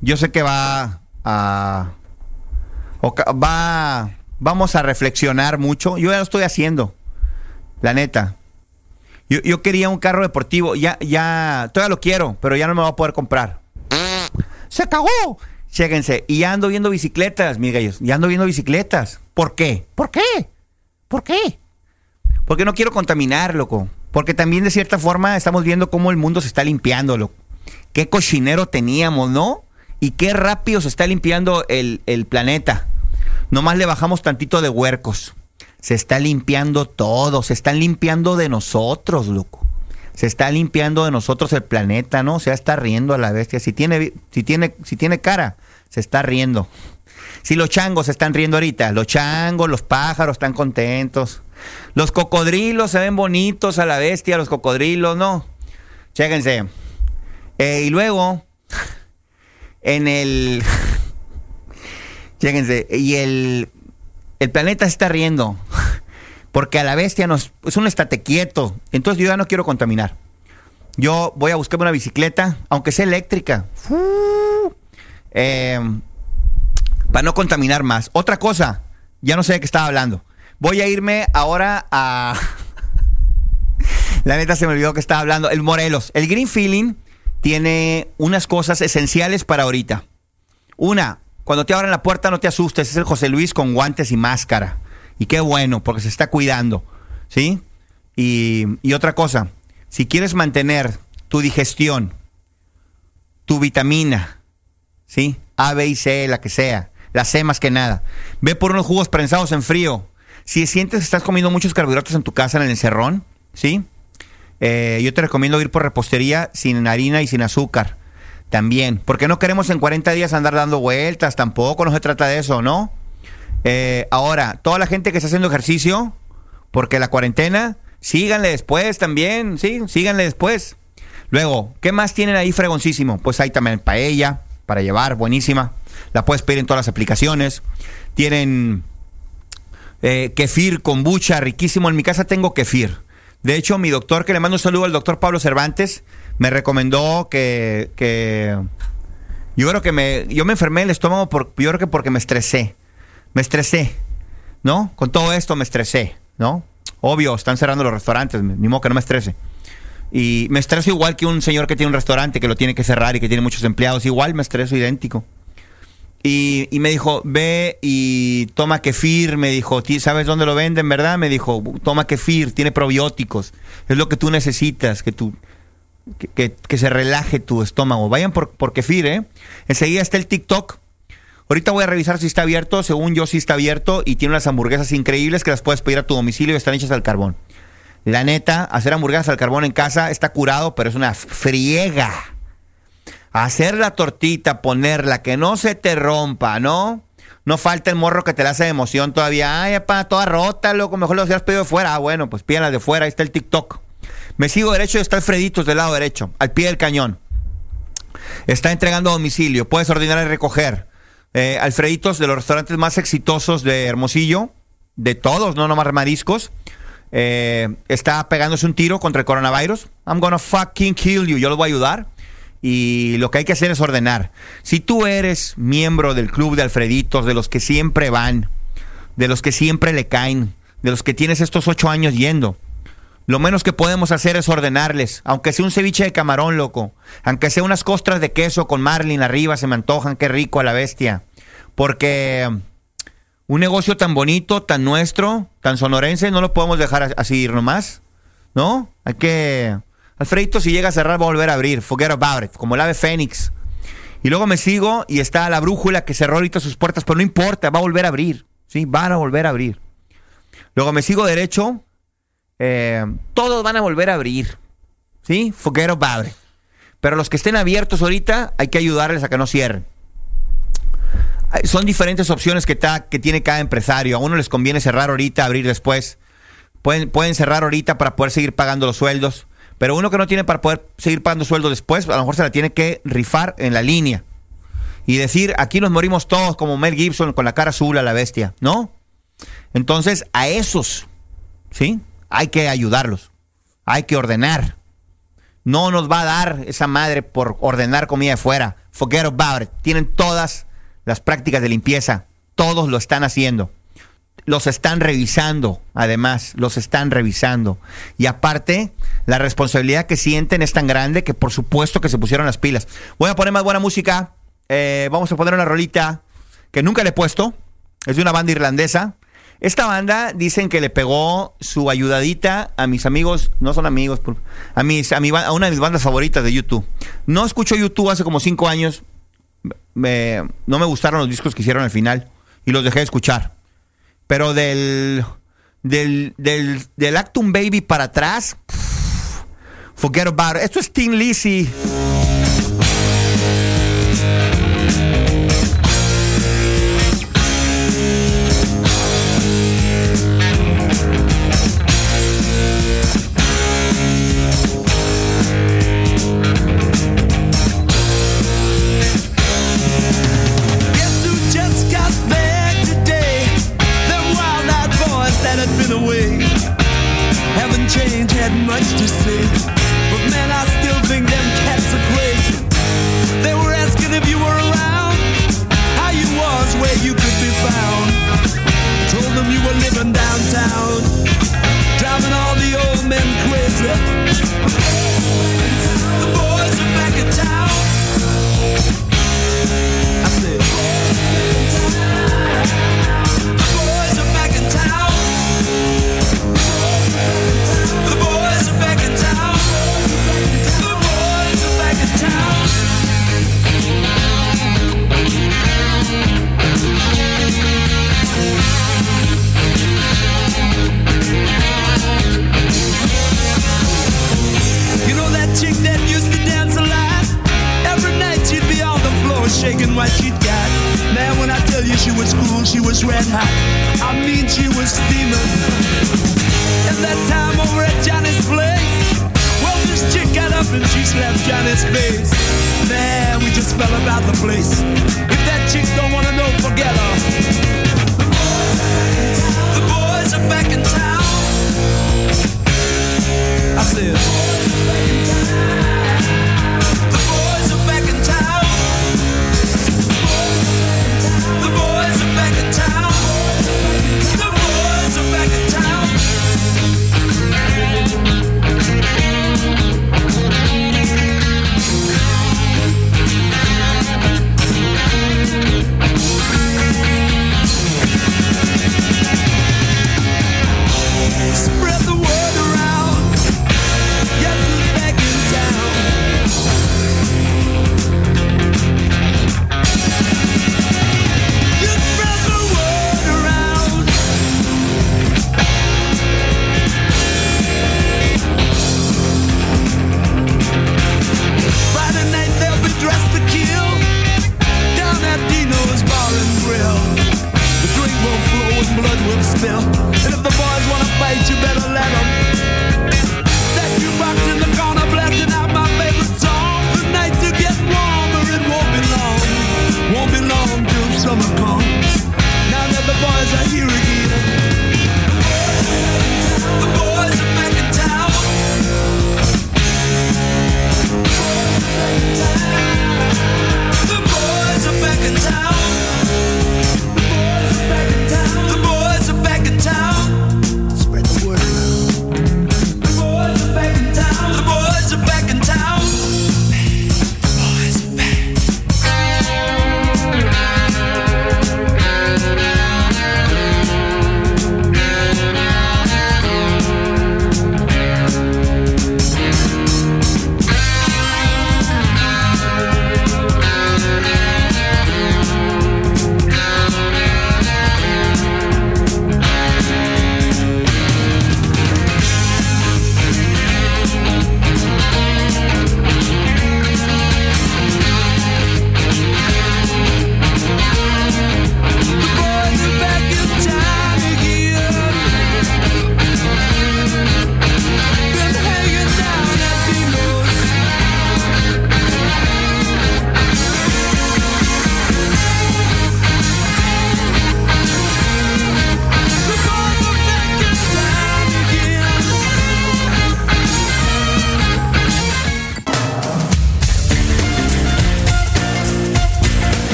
yo sé que va a... Va... Vamos a reflexionar mucho. Yo ya lo estoy haciendo. La neta. Yo, yo quería un carro deportivo. Ya, ya, todavía lo quiero, pero ya no me va a poder comprar. ¡Se cagó! Chéquense. Y ya ando viendo bicicletas, mis gallos. Ya ando viendo bicicletas. ¿Por qué? ¿Por qué? ¿Por qué? Porque no quiero contaminar, loco. Porque también de cierta forma estamos viendo cómo el mundo se está limpiando, loco. Qué cochinero teníamos, ¿no? Y qué rápido se está limpiando el, el planeta. Nomás le bajamos tantito de huercos. Se está limpiando todo, se están limpiando de nosotros, loco. Se está limpiando de nosotros el planeta, ¿no? Se está riendo a la bestia. Si tiene, si tiene, si tiene cara, se está riendo. Si los changos se están riendo ahorita, los changos, los pájaros están contentos. Los cocodrilos se ven bonitos a la bestia, los cocodrilos, ¿no? Chéquense. Eh, y luego, en el. <laughs> Chéquense. Y el. El planeta se está riendo. <laughs> Porque a la bestia nos. Es un estate quieto. Entonces yo ya no quiero contaminar. Yo voy a buscarme una bicicleta, aunque sea eléctrica. Eh, para no contaminar más. Otra cosa, ya no sé de qué estaba hablando. Voy a irme ahora a. <laughs> La neta se me olvidó que estaba hablando. El Morelos. El Green Feeling tiene unas cosas esenciales para ahorita. Una, cuando te abran la puerta no te asustes. Es el José Luis con guantes y máscara. Y qué bueno, porque se está cuidando. ¿Sí? Y, otra cosa. Si quieres mantener tu digestión, tu vitamina, ¿sí? A, B y C, la que sea. La C más que nada. Ve por unos jugos prensados en frío. Si sientes que estás comiendo muchos carbohidratos en tu casa en el encerrón, ¿sí? Eh, yo te recomiendo ir por repostería sin harina y sin azúcar. También. Porque no queremos en 40 días andar dando vueltas. Tampoco no se trata de eso, ¿no? Eh, ahora, toda la gente que está haciendo ejercicio, porque la cuarentena, síganle después también, ¿sí? Síganle después. Luego, ¿qué más tienen ahí fregoncísimo? Pues hay también paella para llevar, buenísima. La puedes pedir en todas las aplicaciones. Tienen eh, kefir, kombucha, riquísimo. En mi casa tengo kefir. De hecho, mi doctor, que le mando un saludo al doctor Pablo Cervantes, me recomendó que, que yo creo que me, yo me enfermé el estómago por, yo que porque me estresé. Me estresé, ¿no? Con todo esto me estresé, ¿no? Obvio, están cerrando los restaurantes, ni modo que no me estrese. Y me estreso igual que un señor que tiene un restaurante que lo tiene que cerrar y que tiene muchos empleados. Igual me estreso idéntico. Y, y me dijo, ve y toma kefir. Me dijo, "Ti- ¿sabes dónde lo venden, verdad? Me dijo, toma kefir, tiene probióticos. Es lo que tú necesitas, que tú, que, se relaje tu estómago. Vayan por, por kefir, ¿eh? Enseguida está el TikTok. Ahorita voy a revisar si está abierto. Según yo, sí está abierto. Y tiene unas hamburguesas increíbles que las puedes pedir a tu domicilio y están hechas al carbón. La neta, hacer hamburguesas al carbón en casa está curado, pero es una friega. Hacer la tortita, ponerla, que no se te rompa, ¿no? No falta el morro que te la hace de emoción todavía. Ay, pa, toda rota, loco. Mejor lo hubieras pedido de fuera. Ah, bueno, pues pídanlas de fuera. Ahí está el TikTok. Me sigo derecho y está Alfreditos del lado derecho, al pie del cañón. Está entregando a domicilio. Puedes ordenar y recoger. Eh, Alfreditos, de los restaurantes más exitosos de Hermosillo, de todos, no nomás mariscos. Eh, está pegándose un tiro contra el coronavirus. I'm gonna fucking kill you. Yo lo voy a ayudar. Y lo que hay que hacer es ordenar. Si tú eres miembro del club de Alfreditos, de los que siempre van, de los que siempre le caen, de los que tienes estos ocho años yendo, lo menos que podemos hacer es ordenarles, aunque sea un ceviche de camarón, loco, aunque sea unas costras de queso con marlin arriba, se me antojan, qué rico a la bestia. Porque un negocio tan bonito, tan nuestro, tan sonorense, no lo podemos dejar así ir nomás, ¿no? Hay que... Alfredito, si llega a cerrar, va a volver a abrir, forget about it, como el ave fénix. Y luego me sigo y está la brújula que cerró ahorita sus puertas, pero no importa, va a volver a abrir, ¿sí? Van a volver a abrir. Luego me sigo derecho, eh, todos van a volver a abrir. ¿Sí? About it. Pero los que estén abiertos ahorita, hay que ayudarles a que no cierren. Son diferentes opciones que, que tiene cada empresario. A uno les conviene cerrar ahorita, abrir después. Pueden, pueden cerrar ahorita para poder seguir pagando los sueldos. Pero uno que no tiene para poder seguir pagando sueldos después, a lo mejor se la tiene que rifar en la línea. Y decir, aquí nos morimos todos como Mel Gibson con la cara azul a la bestia, ¿no? Entonces, a esos, ¿sí? Hay que ayudarlos. Hay que ordenar. No nos va a dar esa madre por ordenar comida de fuera. Forget about it. Tienen todas las prácticas de limpieza. Todos lo están haciendo. Los están revisando, además, los están revisando. Y aparte, la responsabilidad que sienten es tan grande que por supuesto que se pusieron las pilas. Voy a poner más buena música. Eh, vamos a poner una rolita que nunca le he puesto. Es de una banda irlandesa. Esta banda dicen que le pegó su ayudadita a mis amigos, no son amigos, a, mis, a, una de mis bandas favoritas de YouTube. No escucho YouTube hace como cinco años. No me gustaron los discos que hicieron al final y los dejé de escuchar. Pero del, del, del, del Actum Baby para atrás, forget about it. Esto es Teen Lizzy. you, she was cool, she was red hot. I mean, she was steaming. And that time over at Johnny's place, well, this chick got up and she slapped Johnny's face. Man, we just fell about the place. If that chick don't wanna know, forget her. The boys, the boys are back in town. I said.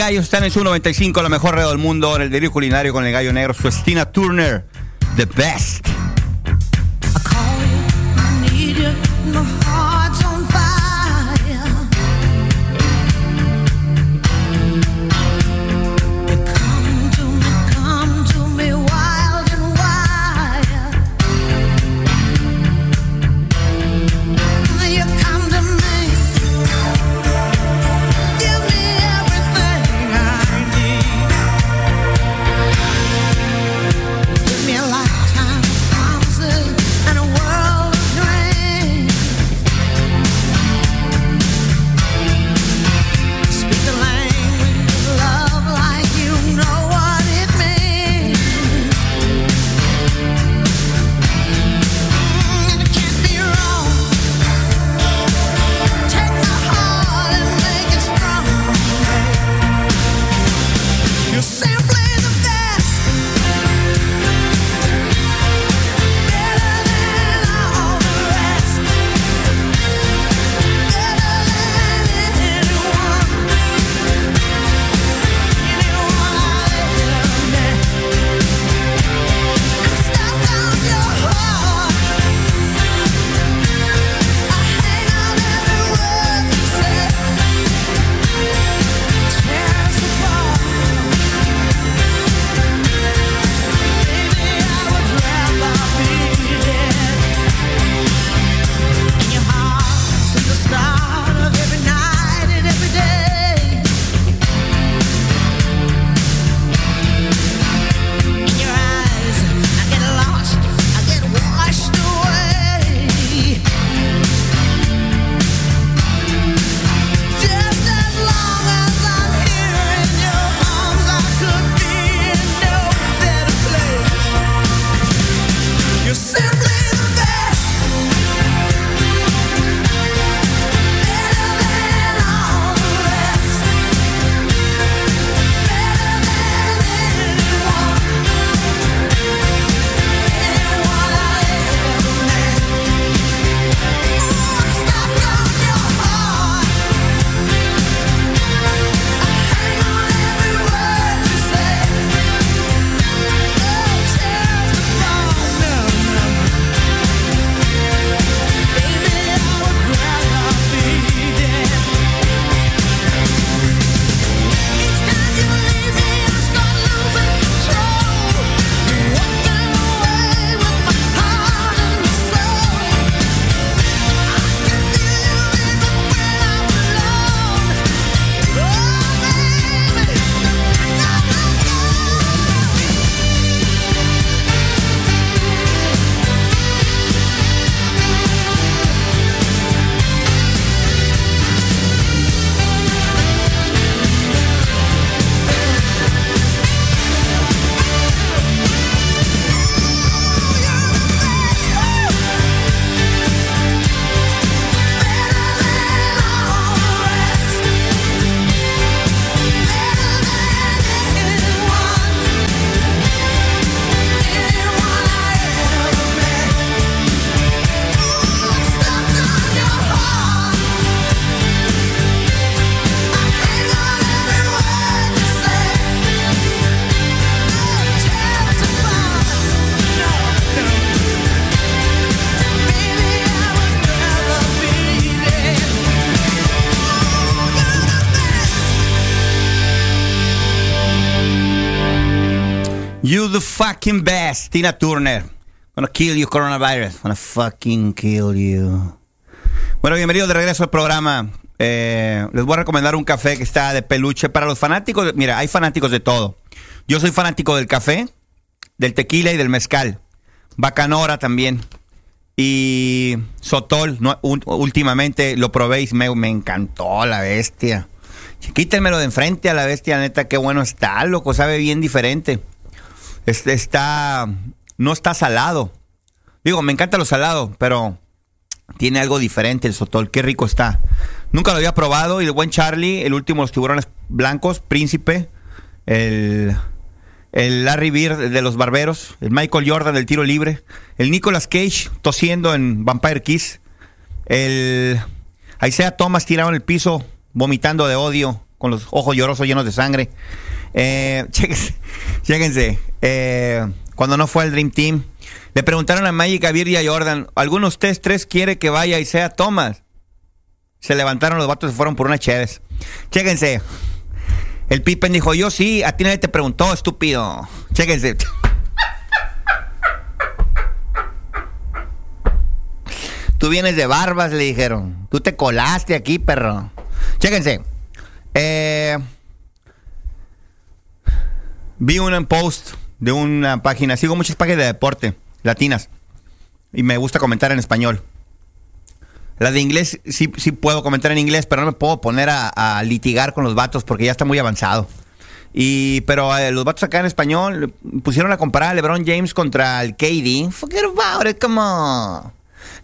Gallos están en su 95, la mejor red del mundo en el delirio culinario con el gallo negro, suestina Turner, the best. The fucking best, Tina Turner. Gonna kill you, coronavirus. Gonna fucking kill you. Bueno, bienvenidos de regreso al programa. Eh, les voy a recomendar un café que está de peluche para los fanáticos. Mira, hay fanáticos de todo. Yo soy fanático del café, del tequila y del mezcal. Bacanora también. Y Sotol, últimamente lo probé y me, me encantó la bestia. Quítenmelo de enfrente a la bestia, neta, qué bueno está, loco, sabe bien diferente. Está, no está salado. Digo, me encanta lo salado, pero tiene algo diferente el Sotol, qué rico está. Nunca lo había probado y el buen Charlie, el último de los tiburones blancos, Príncipe, el, el Larry Bird de los barberos, el Michael Jordan del tiro libre, el Nicolas Cage tosiendo en Vampire Kiss, el Isaiah Thomas tirado en el piso vomitando de odio con los ojos llorosos llenos de sangre. Eh, <laughs> chéquense, chéquense, eh, cuando no fue el Dream Team, le preguntaron a Magic, a y a Jordan, ¿alguno de ustedes tres quiere que vaya Isaiah Thomas? Se levantaron los vatos y fueron por una Cheves. Chéquense. El Pippen dijo, yo sí, a ti nadie te preguntó, estúpido. Chéquense. Tú vienes de barbas, le dijeron. Tú te colaste aquí, perro. Chéquense. Eh, vi un post de una página. Sigo muchas páginas de deporte latinas. Y me gusta comentar en español. La de inglés, sí, sí puedo comentar en inglés, pero no me puedo poner a, litigar con los vatos porque ya está muy avanzado. Y, pero eh, los vatos acá en español pusieron a comparar a LeBron James contra el KD. Forget about it, come on.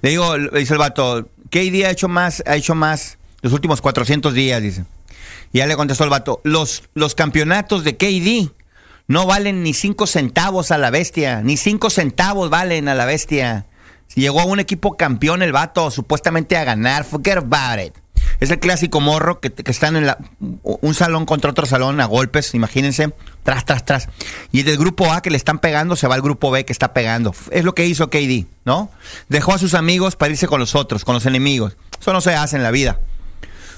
Le digo, le dice el vato, KD ha hecho más, ha hecho más los últimos 400 días, dice. Y ya le contestó el vato, los, los campeonatos de KD no valen ni 5 centavos a la bestia, ni 5 centavos valen a la bestia. Llegó a un equipo campeón el vato, supuestamente a ganar, forget about it. Es el clásico morro que, que están en la, un salón contra otro salón a golpes, imagínense, tras, tras, tras. Y del grupo A que le están pegando se va al grupo B que está pegando. Es lo que hizo KD, ¿no? Dejó a sus amigos para irse con los otros, con los enemigos. Eso no se hace en la vida.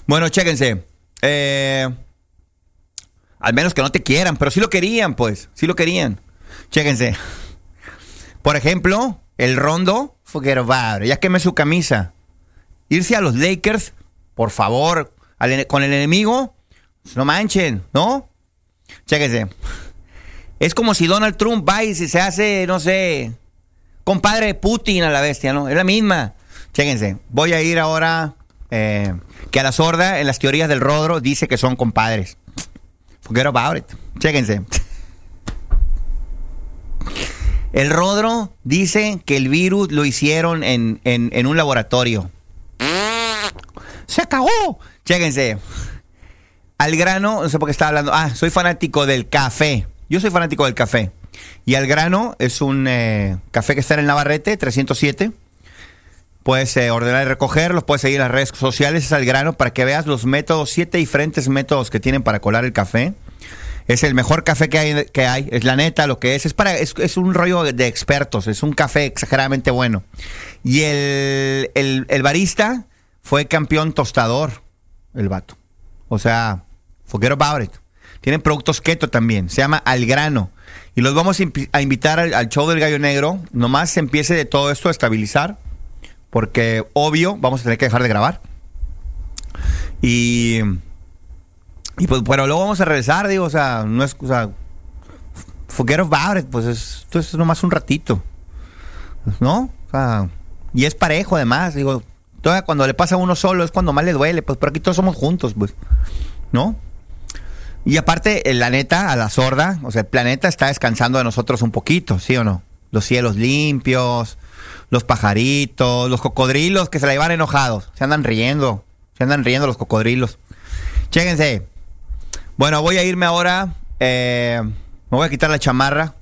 Bueno, chéquense. Eh, al menos que no te quieran, pero sí lo querían, pues. Sí lo querían. Chéquense. Por ejemplo, el Rondo, forget ya quemé su camisa. Irse a los Lakers, por favor, con el enemigo, pues, no manchen, ¿no? Chéquense. Es como si Donald Trump va y se se hace, no sé, compadre de Putin a la bestia, ¿no? Es la misma. Chéquense. Voy a ir ahora eh, que a la sorda, en las teorías del Rodro, dice que son compadres. Forget about it. Chéquense. El Rodro dice que el virus lo hicieron en, en- en un laboratorio. ¡Se cagó! Chéquense. Al grano, no sé por qué estaba hablando. Ah, soy fanático del café. Yo soy fanático del café. Y al grano es un eh, café que está en el Navarrete, 307. Puedes eh, ordenar y recoger, los puedes seguir las redes sociales, es al grano, para que veas los métodos, siete diferentes métodos que tienen para colar el café. Es el mejor café que hay, que hay. es la neta lo que es. Es, para, es, es un rollo de expertos, es un café exageradamente bueno. Y el, el, barista fue campeón tostador, el vato. O sea, forget about it. Tienen productos keto también, se llama Al Grano. Y los vamos a invitar al, al show del Gallo Negro. Nomás se empiece de todo esto a estabilizar. Porque obvio, vamos a tener que dejar de grabar. Y. Y pues, pero luego vamos a regresar, digo, o sea, no es. O sea, forget about it, pues es- esto es nomás un ratito. ¿No? O sea, y es parejo además, digo. Todavía cuando le pasa a uno solo es cuando más le duele, pues por aquí todos somos juntos, pues. ¿No? Y aparte, eh, la neta, a la sorda, o sea, el planeta está descansando de nosotros un poquito, ¿sí o no? Los cielos limpios, los pajaritos, los cocodrilos que se la iban enojados, se andan riendo, se andan riendo los cocodrilos. Chéquense. Bueno, voy a irme ahora, eh, me voy a quitar la chamarra.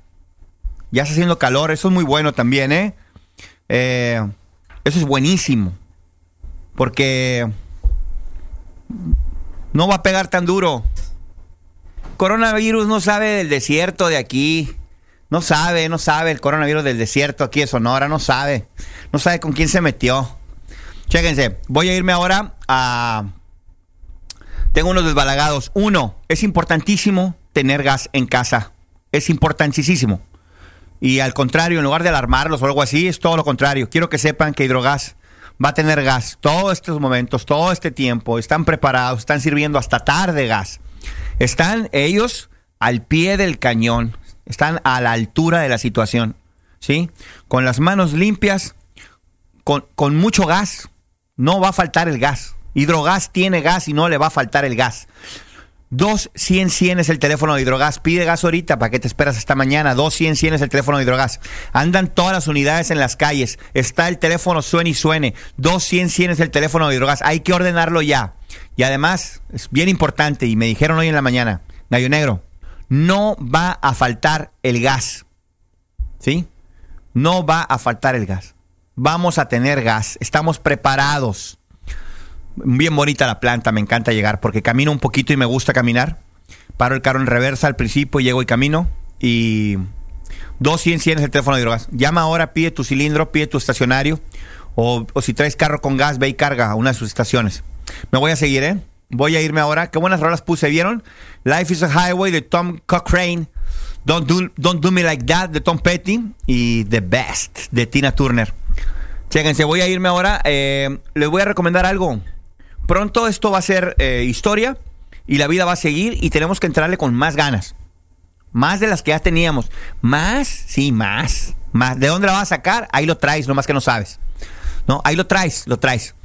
Ya está haciendo calor, eso es muy bueno también, ¿eh? Eh, eso es buenísimo. Porque no va a pegar tan duro. Coronavirus no sabe del desierto de aquí. No sabe, no sabe el coronavirus del desierto aquí de Sonora, no sabe. No sabe con quién se metió. Chéquense, voy a irme ahora a... Tengo unos desbalagados. Uno, es importantísimo tener gas en casa. es importantísimo. Y al contrario, en lugar de alarmarlos o algo así, es todo lo contrario. Quiero que sepan que Hidrogas va a tener gas todos estos momentos, todo este tiempo. Están preparados, están sirviendo hasta tarde gas. Están ellos al pie del cañón, están a la altura de la situación, ¿sí? Con las manos limpias, con, con mucho gas, no va a faltar el gas. Hidrogas tiene gas y no le va a faltar el gas. 2100 100 es el teléfono de Hidrogas. Pide gas ahorita para que te esperas hasta mañana. 2100 100 es el teléfono de Hidrogas. Andan todas las unidades en las calles. Está el teléfono suene y suene. 2100 100 es el teléfono de Hidrogas. Hay que ordenarlo ya. Y además, es bien importante, y me dijeron hoy en la mañana, Gallo Negro, no va a faltar el gas. ¿Sí? No va a faltar el gas. Vamos a tener gas. Estamos preparados. Bien bonita la planta, me encanta llegar porque camino un poquito y me gusta caminar. Paro el carro en reversa al principio, llego y camino. Y 200 100 es el teléfono de hidrogas. Llama ahora, pide tu cilindro, pide tu estacionario. O, o si traes carro con gas, ve y carga a una de sus estaciones. Me voy a seguir, ¿eh? Voy a irme ahora. Qué buenas rolas puse, ¿vieron? Life is a Highway de Tom Cochrane. Don't do, Don't do Me Like That de Tom Petty. Y The Best de Tina Turner. Chéquense, voy a irme ahora. Eh, les voy a recomendar algo. Pronto esto va a ser eh, historia y la vida va a seguir y tenemos que entrarle con más ganas. Más de las que ya teníamos. Más, sí, más. Más. ¿De dónde la vas a sacar? Ahí lo traes, nomás que no sabes. No, ahí lo traes, lo traes.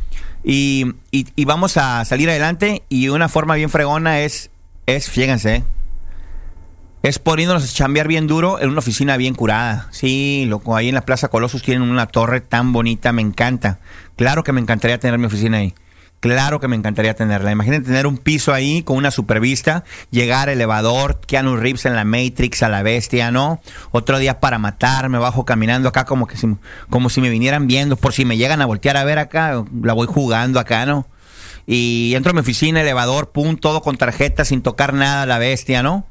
Y, y- y vamos a salir adelante y una forma bien fregona es, es, fíjense, ¿eh? es poniéndonos a chambear bien duro en una oficina bien curada. Sí, loco, ahí en la Plaza Colosos tienen una torre tan bonita, me encanta. Claro que me encantaría tener mi oficina ahí. Claro que me encantaría tenerla. Imagínate tener un piso ahí con una supervista, llegar elevador, Keanu Reeves en la Matrix a la bestia, ¿no? Otro día para matar, me bajo caminando acá como que si, como si me vinieran viendo, por si me llegan a voltear a ver acá, la voy jugando acá, ¿no? Y entro a mi oficina, elevador, pum, todo con tarjeta, sin tocar nada, la bestia, ¿no?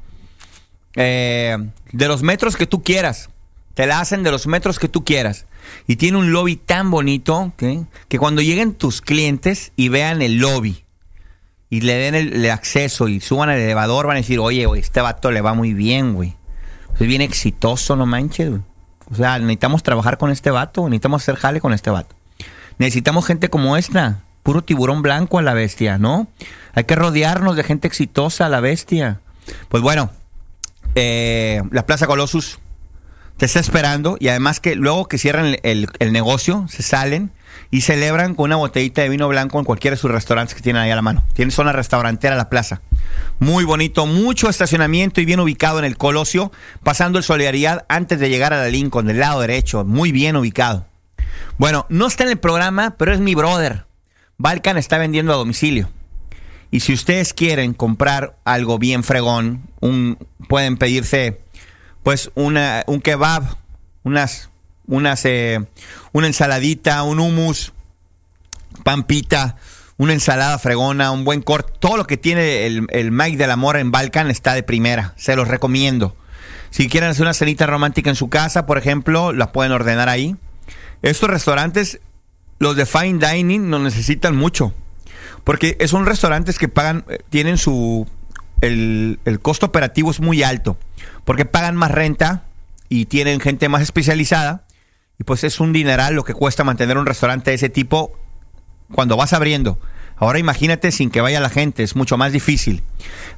eh, de los metros que tú quieras. Te la hacen de los metros que tú quieras. Y tiene un lobby tan bonito ¿ok? que cuando lleguen tus clientes y vean el lobby y le den el, acceso y suban al elevador, van a decir, oye, güey, este vato le va muy bien, güey. Es bien exitoso, no manches, güey. O sea, necesitamos trabajar con este vato, necesitamos hacer jale con este vato. Necesitamos gente como esta, puro tiburón blanco a la bestia, ¿no? Hay que rodearnos de gente exitosa a la bestia. Pues bueno, eh, la Plaza Colossus te está esperando y además que luego que cierran el, negocio, se salen y celebran con una botellita de vino blanco en cualquiera de sus restaurantes que tienen ahí a la mano. Tienen zona restaurantera la plaza. Muy bonito, mucho estacionamiento y bien ubicado en el Colosio, pasando el Solidaridad antes de llegar a la Lincoln, del lado derecho, muy bien ubicado. Bueno, no está en el programa, pero es mi brother. Balkan está vendiendo a domicilio. Y si ustedes quieren comprar algo bien fregón, un, pueden pedirse pues una, un kebab, unas, unas, eh, una ensaladita, un hummus, pampita, una ensalada fregona, un buen corte. Todo lo que tiene el, el Mike del Amor en Balkan está de primera. Se los recomiendo. Si quieren hacer una cenita romántica en su casa, por ejemplo, la pueden ordenar ahí. Estos restaurantes, los de fine dining, no necesitan mucho. Porque son restaurantes que pagan, eh, tienen su. El, el costo operativo es muy alto. Porque pagan más renta y tienen gente más especializada. Y pues es un dineral lo que cuesta mantener un restaurante de ese tipo cuando vas abriendo. Ahora imagínate sin que vaya la gente, es mucho más difícil.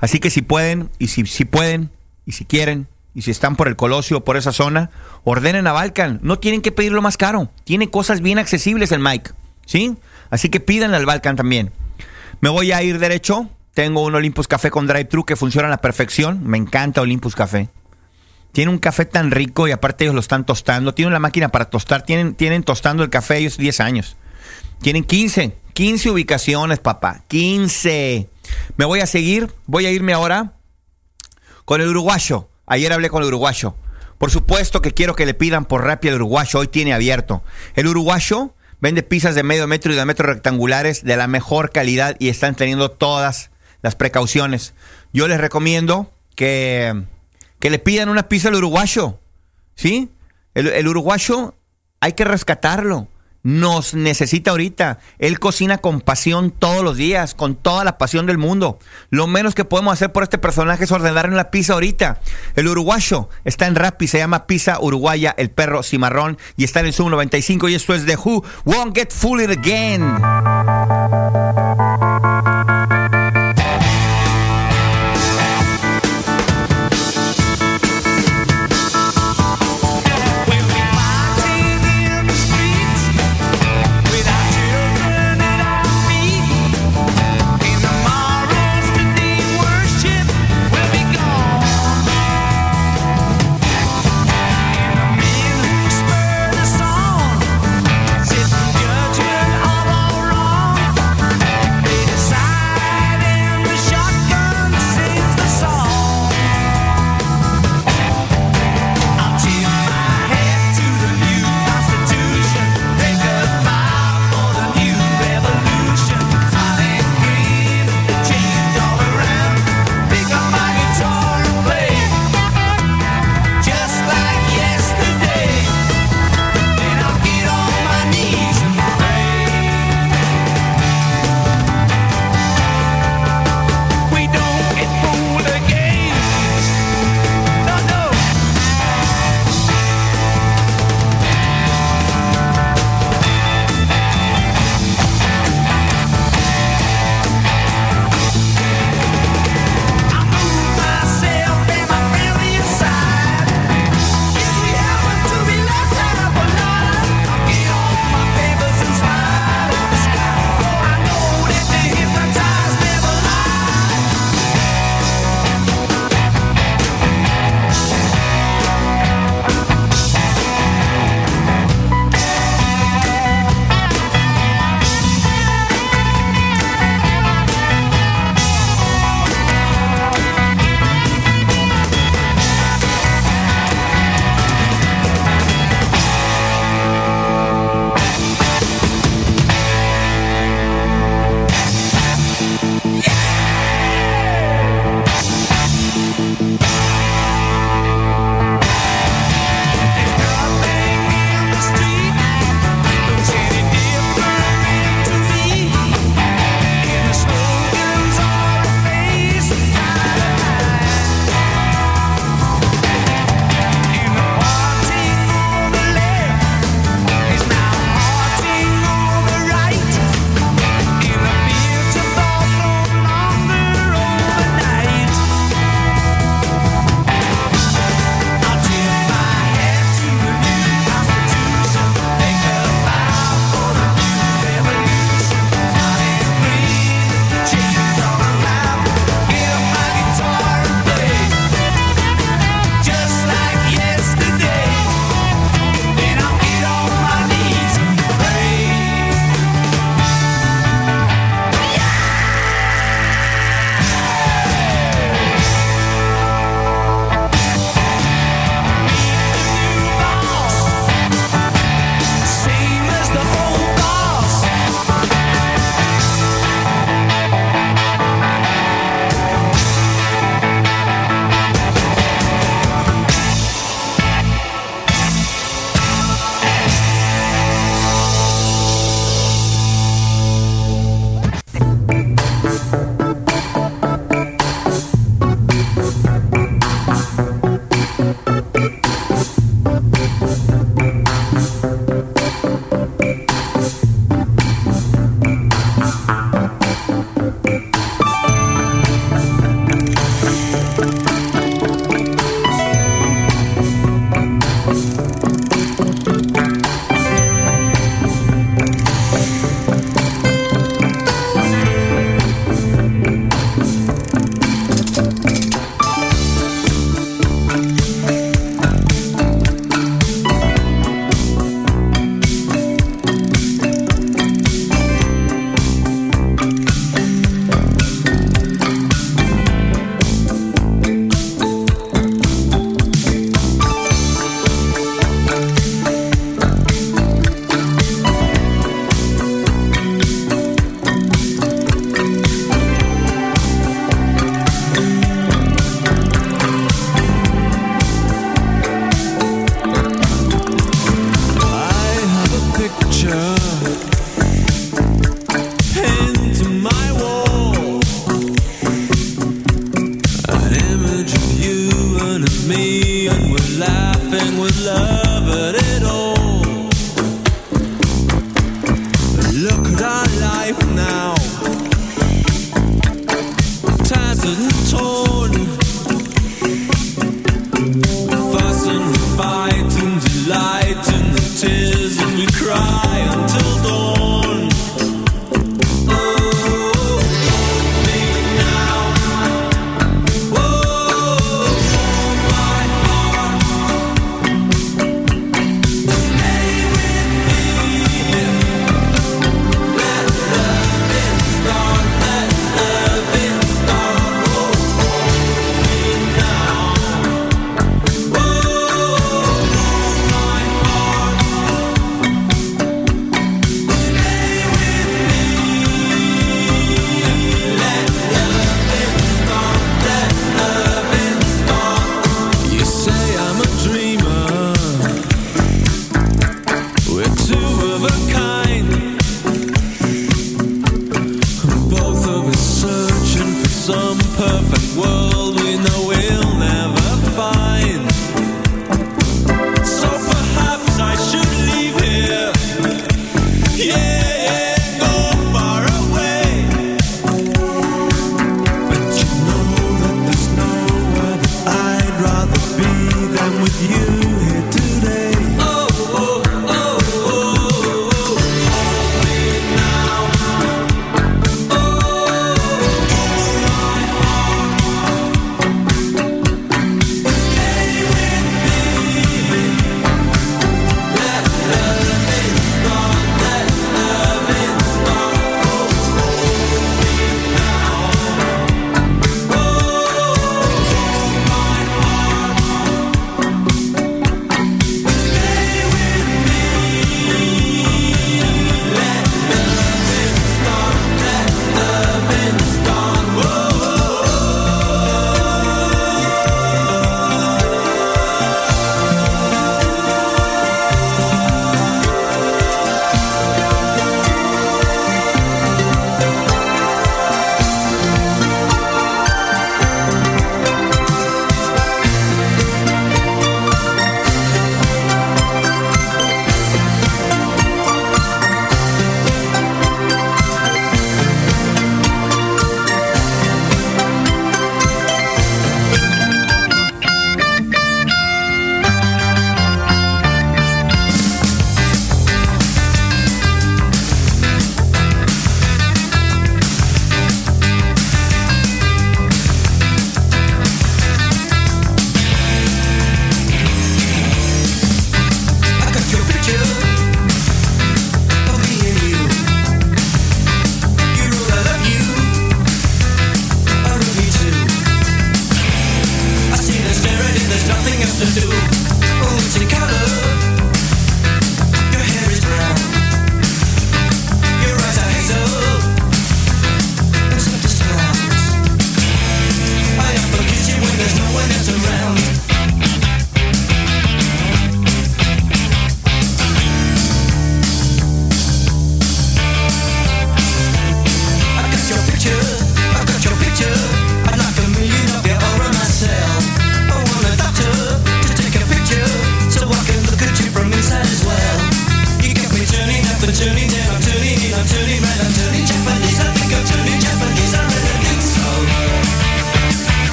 Así que si pueden, y si, si pueden, y si quieren, y si están por el Colosio o por esa zona, ordenen a Balkan. No tienen que pedirlo más caro. Tiene cosas bien accesibles el Mike. ¿Sí? Así que pídanle al Balkan también. Me voy a ir derecho. Tengo un Olympus Café con drive-thru que funciona a la perfección. Me encanta Olympus Café. Tiene un café tan rico y aparte ellos lo están tostando. Tienen la máquina para tostar. Tienen, tienen tostando el café ellos 10 años. Tienen 15. 15 ubicaciones, papá. 15. Me voy a seguir. Voy a irme ahora con el uruguayo. Ayer hablé con el uruguayo. Por supuesto que quiero que le pidan por Rappi el uruguayo. Hoy tiene abierto. El uruguayo vende pizzas de medio metro y de metro rectangulares de la mejor calidad y están teniendo todas las precauciones. Yo les recomiendo que, que le pidan una pizza al uruguayo, ¿sí? El, el uruguayo hay que rescatarlo nos necesita ahorita. Él cocina con pasión todos los días, con toda la pasión del mundo. Lo menos que podemos hacer por este personaje es ordenarle la pizza ahorita. El uruguayo está en Rappi, se llama Pizza Uruguaya, el perro cimarrón, y está en el Zoom 95 y esto es The Who Won't Get Fooled Again.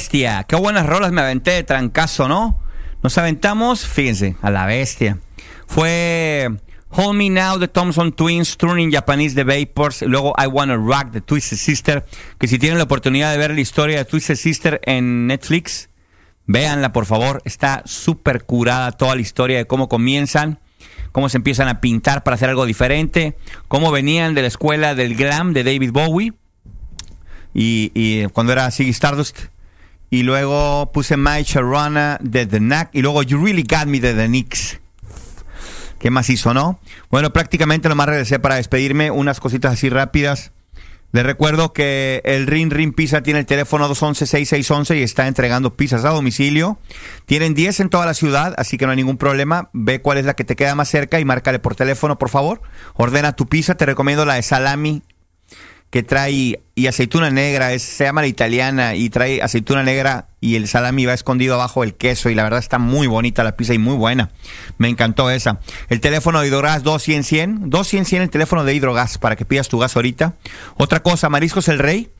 Bestia. Qué buenas rolas me aventé de trancazo, ¿no? Nos aventamos, fíjense, a la bestia. Fue Hold Me Now de Thompson Twins, Turning Japanese de Vapors, luego I Wanna Rock de Twisted Sister, que si tienen la oportunidad de ver la historia de Twisted Sister en Netflix, véanla por favor, está súper curada toda la historia de cómo comienzan, cómo se empiezan a pintar para hacer algo diferente, cómo venían de la escuela del glam de David Bowie, y, y cuando era Ziggy Stardust. Y luego puse My Sharona de The Knack. Y luego You Really Got Me de The Knicks. ¿Qué más hizo, no? Bueno, prácticamente nomás regresé para despedirme. Unas cositas así rápidas. Les recuerdo que el Ring Ring Pizza tiene el teléfono 211-6611 y está entregando pizzas a domicilio. Tienen 10 en toda la ciudad, así que no hay ningún problema. Ve cuál es la que te queda más cerca y márcale por teléfono, por favor. Ordena tu pizza. Te recomiendo la de salami que trae y aceituna negra, es, se llama la italiana y trae aceituna negra y el salami va escondido abajo del queso y la verdad está muy bonita la pizza y muy buena. Me encantó esa. El teléfono de Hidrogas 2100 100, 2100 100 el teléfono de Hidrogas para que pidas tu gas ahorita. Otra cosa, Mariscos El Rey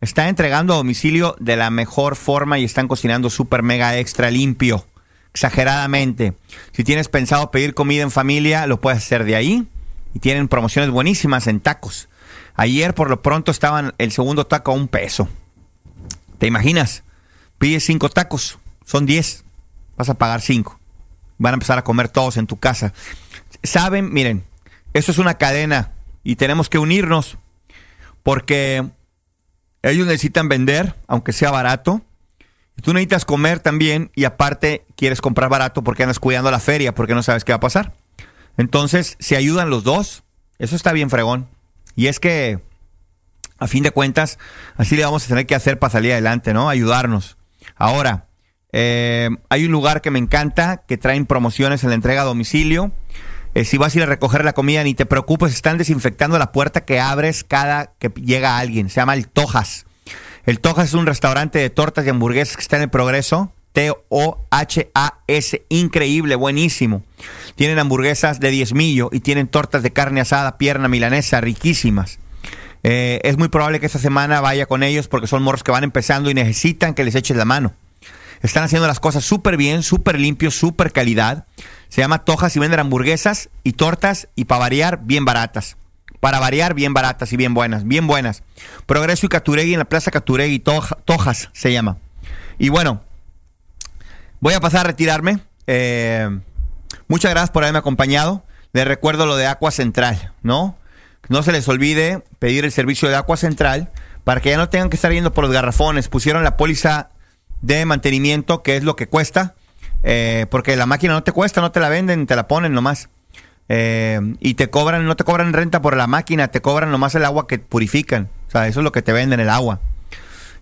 está entregando a domicilio de la mejor forma y están cocinando súper mega extra limpio. Exageradamente. Si tienes pensado pedir comida en familia, lo puedes hacer de ahí. Y tienen promociones buenísimas en tacos. Ayer por lo pronto estaban el segundo taco a un peso. ¿Te imaginas? Pides cinco tacos, son diez. Vas a pagar cinco. Van a empezar a comer todos en tu casa. Saben, miren, esto es una cadena y tenemos que unirnos porque ellos necesitan vender, aunque sea barato. Tú necesitas comer también y aparte quieres comprar barato porque andas cuidando la feria porque no sabes qué va a pasar. Entonces, se ayudan los dos. Eso está bien fregón. Y es que, a fin de cuentas, así le vamos a tener que hacer para salir adelante, ¿no? Ayudarnos. Ahora, eh, hay un lugar que me encanta, que traen promociones en la entrega a domicilio. Eh, si vas a ir a recoger la comida, ni te preocupes, están desinfectando la puerta que abres cada que llega alguien. Se llama el Tojas. El Tojas es un restaurante de tortas y hamburguesas que está en el progreso. T-O-H-A-S. Increíble, buenísimo. Tienen hamburguesas de diezmillo y tienen tortas de carne asada, pierna milanesa, riquísimas. Eh, es muy probable que esta semana vaya con ellos porque son morros que van empezando y necesitan que les eches la mano. Están haciendo las cosas súper bien, súper limpio, súper calidad. Se llama Tojas y venden hamburguesas y tortas y para variar, bien baratas. Para variar, bien baratas y bien buenas, bien buenas. Progreso y Caturegui en la Plaza Caturegui, Toja- Tojas se llama. Y bueno, voy a pasar a retirarme. Eh, muchas gracias por haberme acompañado. Les recuerdo lo de Aqua Central, ¿no? No se les olvide pedir el servicio de Aqua Central para que ya no tengan que estar yendo por los garrafones. Pusieron la póliza de mantenimiento, que es lo que cuesta, eh, porque la máquina no te cuesta, no te la venden, te la ponen nomás. Eh, y te cobran, no te cobran renta por la máquina, te cobran nomás el agua que purifican. O sea, eso es lo que te venden, el agua.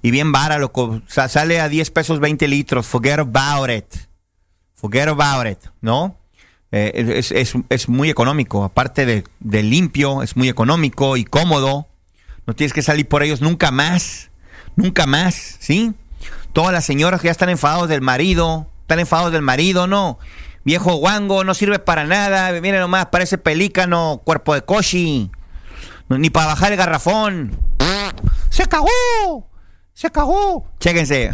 Y bien vara, loco. Sale a 10 pesos 20 litros. Forget about it. Forget about it, ¿no? Eh, es, es- es muy económico. Aparte de, de limpio, es muy económico y cómodo. No tienes que salir por ellos nunca más. Nunca más, ¿sí? Todas las señoras que ya están enfadados del marido, están enfadados del marido, no. Viejo guango, no sirve para nada. Mire nomás, parece pelícano, cuerpo de coshi. Ni para bajar el garrafón. ¡Se cagó! ¡Se cagó! Chéquense.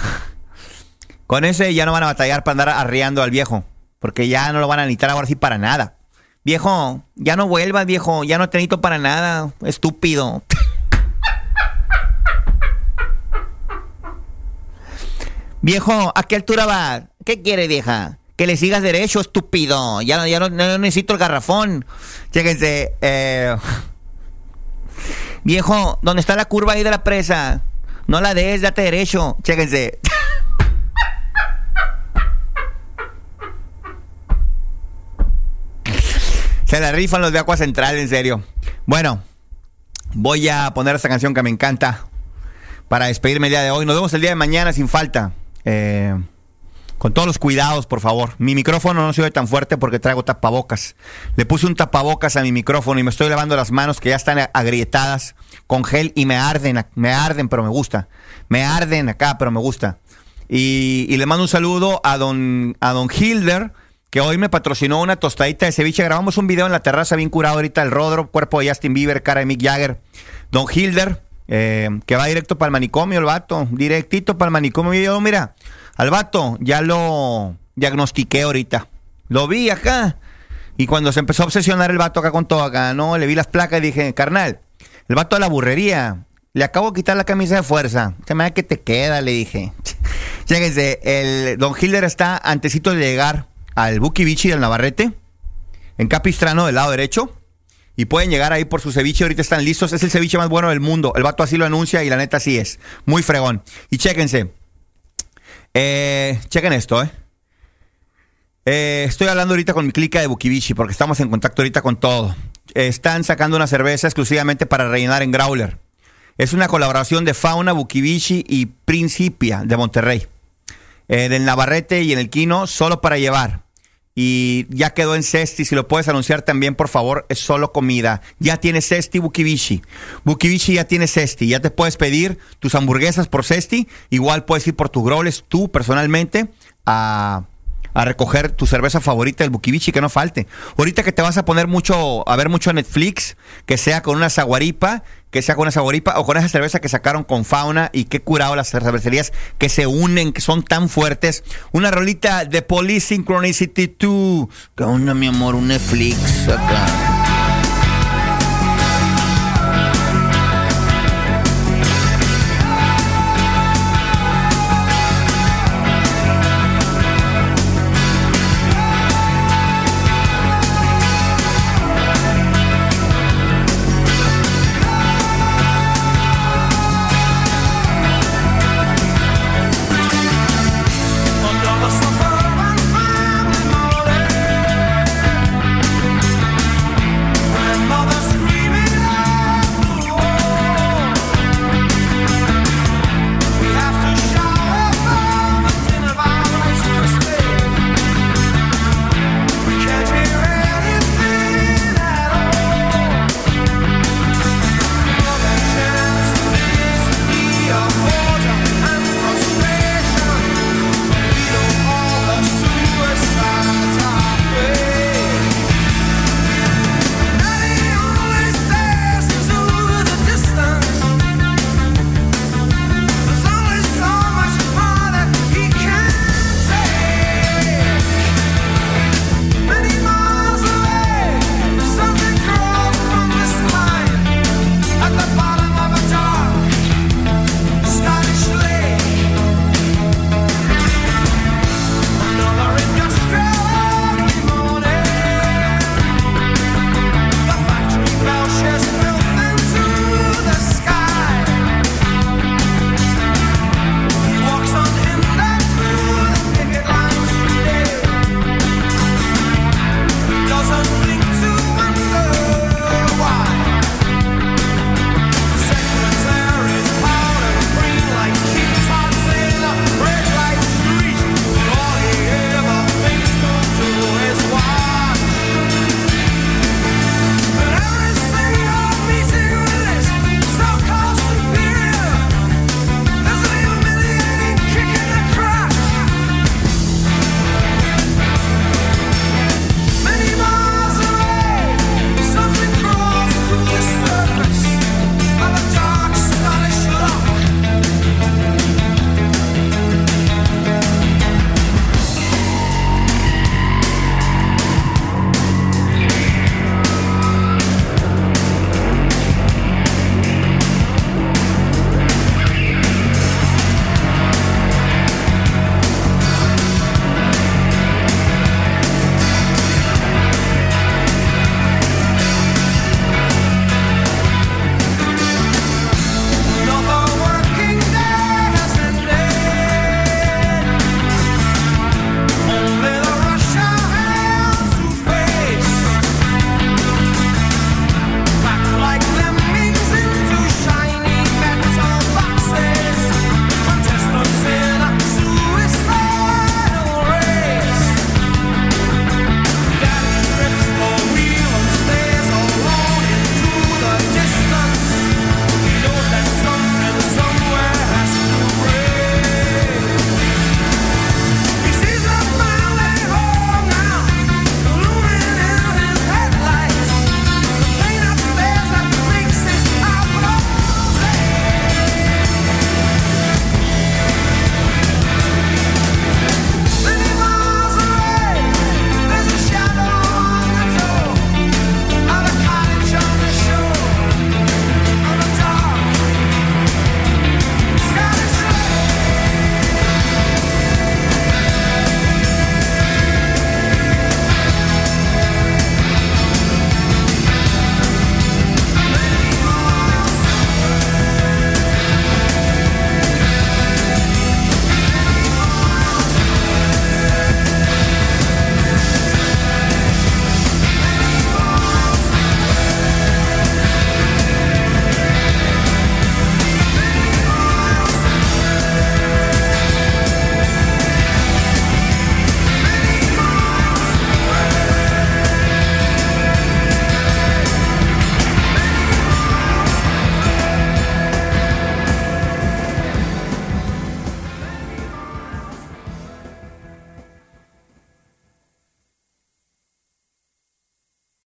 <laughs> Con ese ya no van a batallar para andar arriando al viejo. Porque ya no lo van a necesitar ahora sí para nada. Viejo, ya no vuelvas, viejo. Ya no te necesito para nada. Estúpido. <laughs> Viejo, ¿a qué altura va? ¿Qué quiere, vieja? Que le sigas derecho, estúpido. Ya, no- ya no, no necesito el garrafón. Chéquense. Eh... <laughs> Viejo, ¿dónde está la curva ahí de la presa? No la des, date derecho. Chéquense. Se la rifan los de Agua Central, en serio. Bueno, Voy a poner esta canción que me encanta para despedirme el día de hoy. Nos vemos el día de mañana sin falta. Eh, con todos los cuidados, por favor. Mi micrófono no se oye tan fuerte porque traigo tapabocas. Le puse un tapabocas a mi micrófono y me estoy lavando las manos que ya están agrietadas con gel y me arden, me arden, pero me gusta. Me arden acá, pero me gusta. Y, le mando un saludo a don, a don Hilder, que hoy me patrocinó una tostadita de ceviche. Grabamos un video en la terraza bien curado ahorita, el Rodro, cuerpo de Justin Bieber, cara de Mick Jagger. Don Hilder, eh, que va directo para el manicomio, el vato, directito para el manicomio. Y yo, mira, al vato ya lo diagnostiqué ahorita. Lo vi acá. Y cuando se empezó a obsesionar el vato acá con todo acá, no, le vi las placas y dije, carnal, el vato de la burrería. Le acabo de quitar la camisa de fuerza. Se me da que te queda, le dije. <laughs> Chéquense, el Don Hilder está antesito de llegar al Buki Bichi del Navarrete, en Capistrano, del lado derecho. Y pueden llegar ahí por su ceviche, ahorita están listos. Es el ceviche más bueno del mundo. El vato así lo anuncia y la neta así es. Muy fregón. Y chéquense. Eh, chequen esto, ¿eh? Eh, estoy hablando ahorita con mi clica de Bukibishi porque estamos en contacto ahorita con todo. Están sacando una cerveza exclusivamente para rellenar en Growler. Es una colaboración de Fauna, Bukibishi y Principia de Monterrey. Eh, del Navarrete y en el Quino, solo para llevar. Y ya quedó en Cesti, si lo puedes anunciar también, por favor, es solo comida. Ya tiene Cesti Bukibishi. Bukibishi ya tiene Cesti. Ya te puedes pedir tus hamburguesas por Cesti. Igual puedes ir por tus growles tú personalmente a, a recoger tu cerveza favorita del Bukibishi, que no falte. Ahorita que te vas a poner mucho, a ver mucho Netflix, que sea con una saguaripa, que sea con una saguaripa o con esa cerveza que sacaron con fauna y qué curado las cervecerías que se unen, que son tan fuertes. Una rolita de Police Synchronicity 2. Que onda, mi amor, un Netflix acá.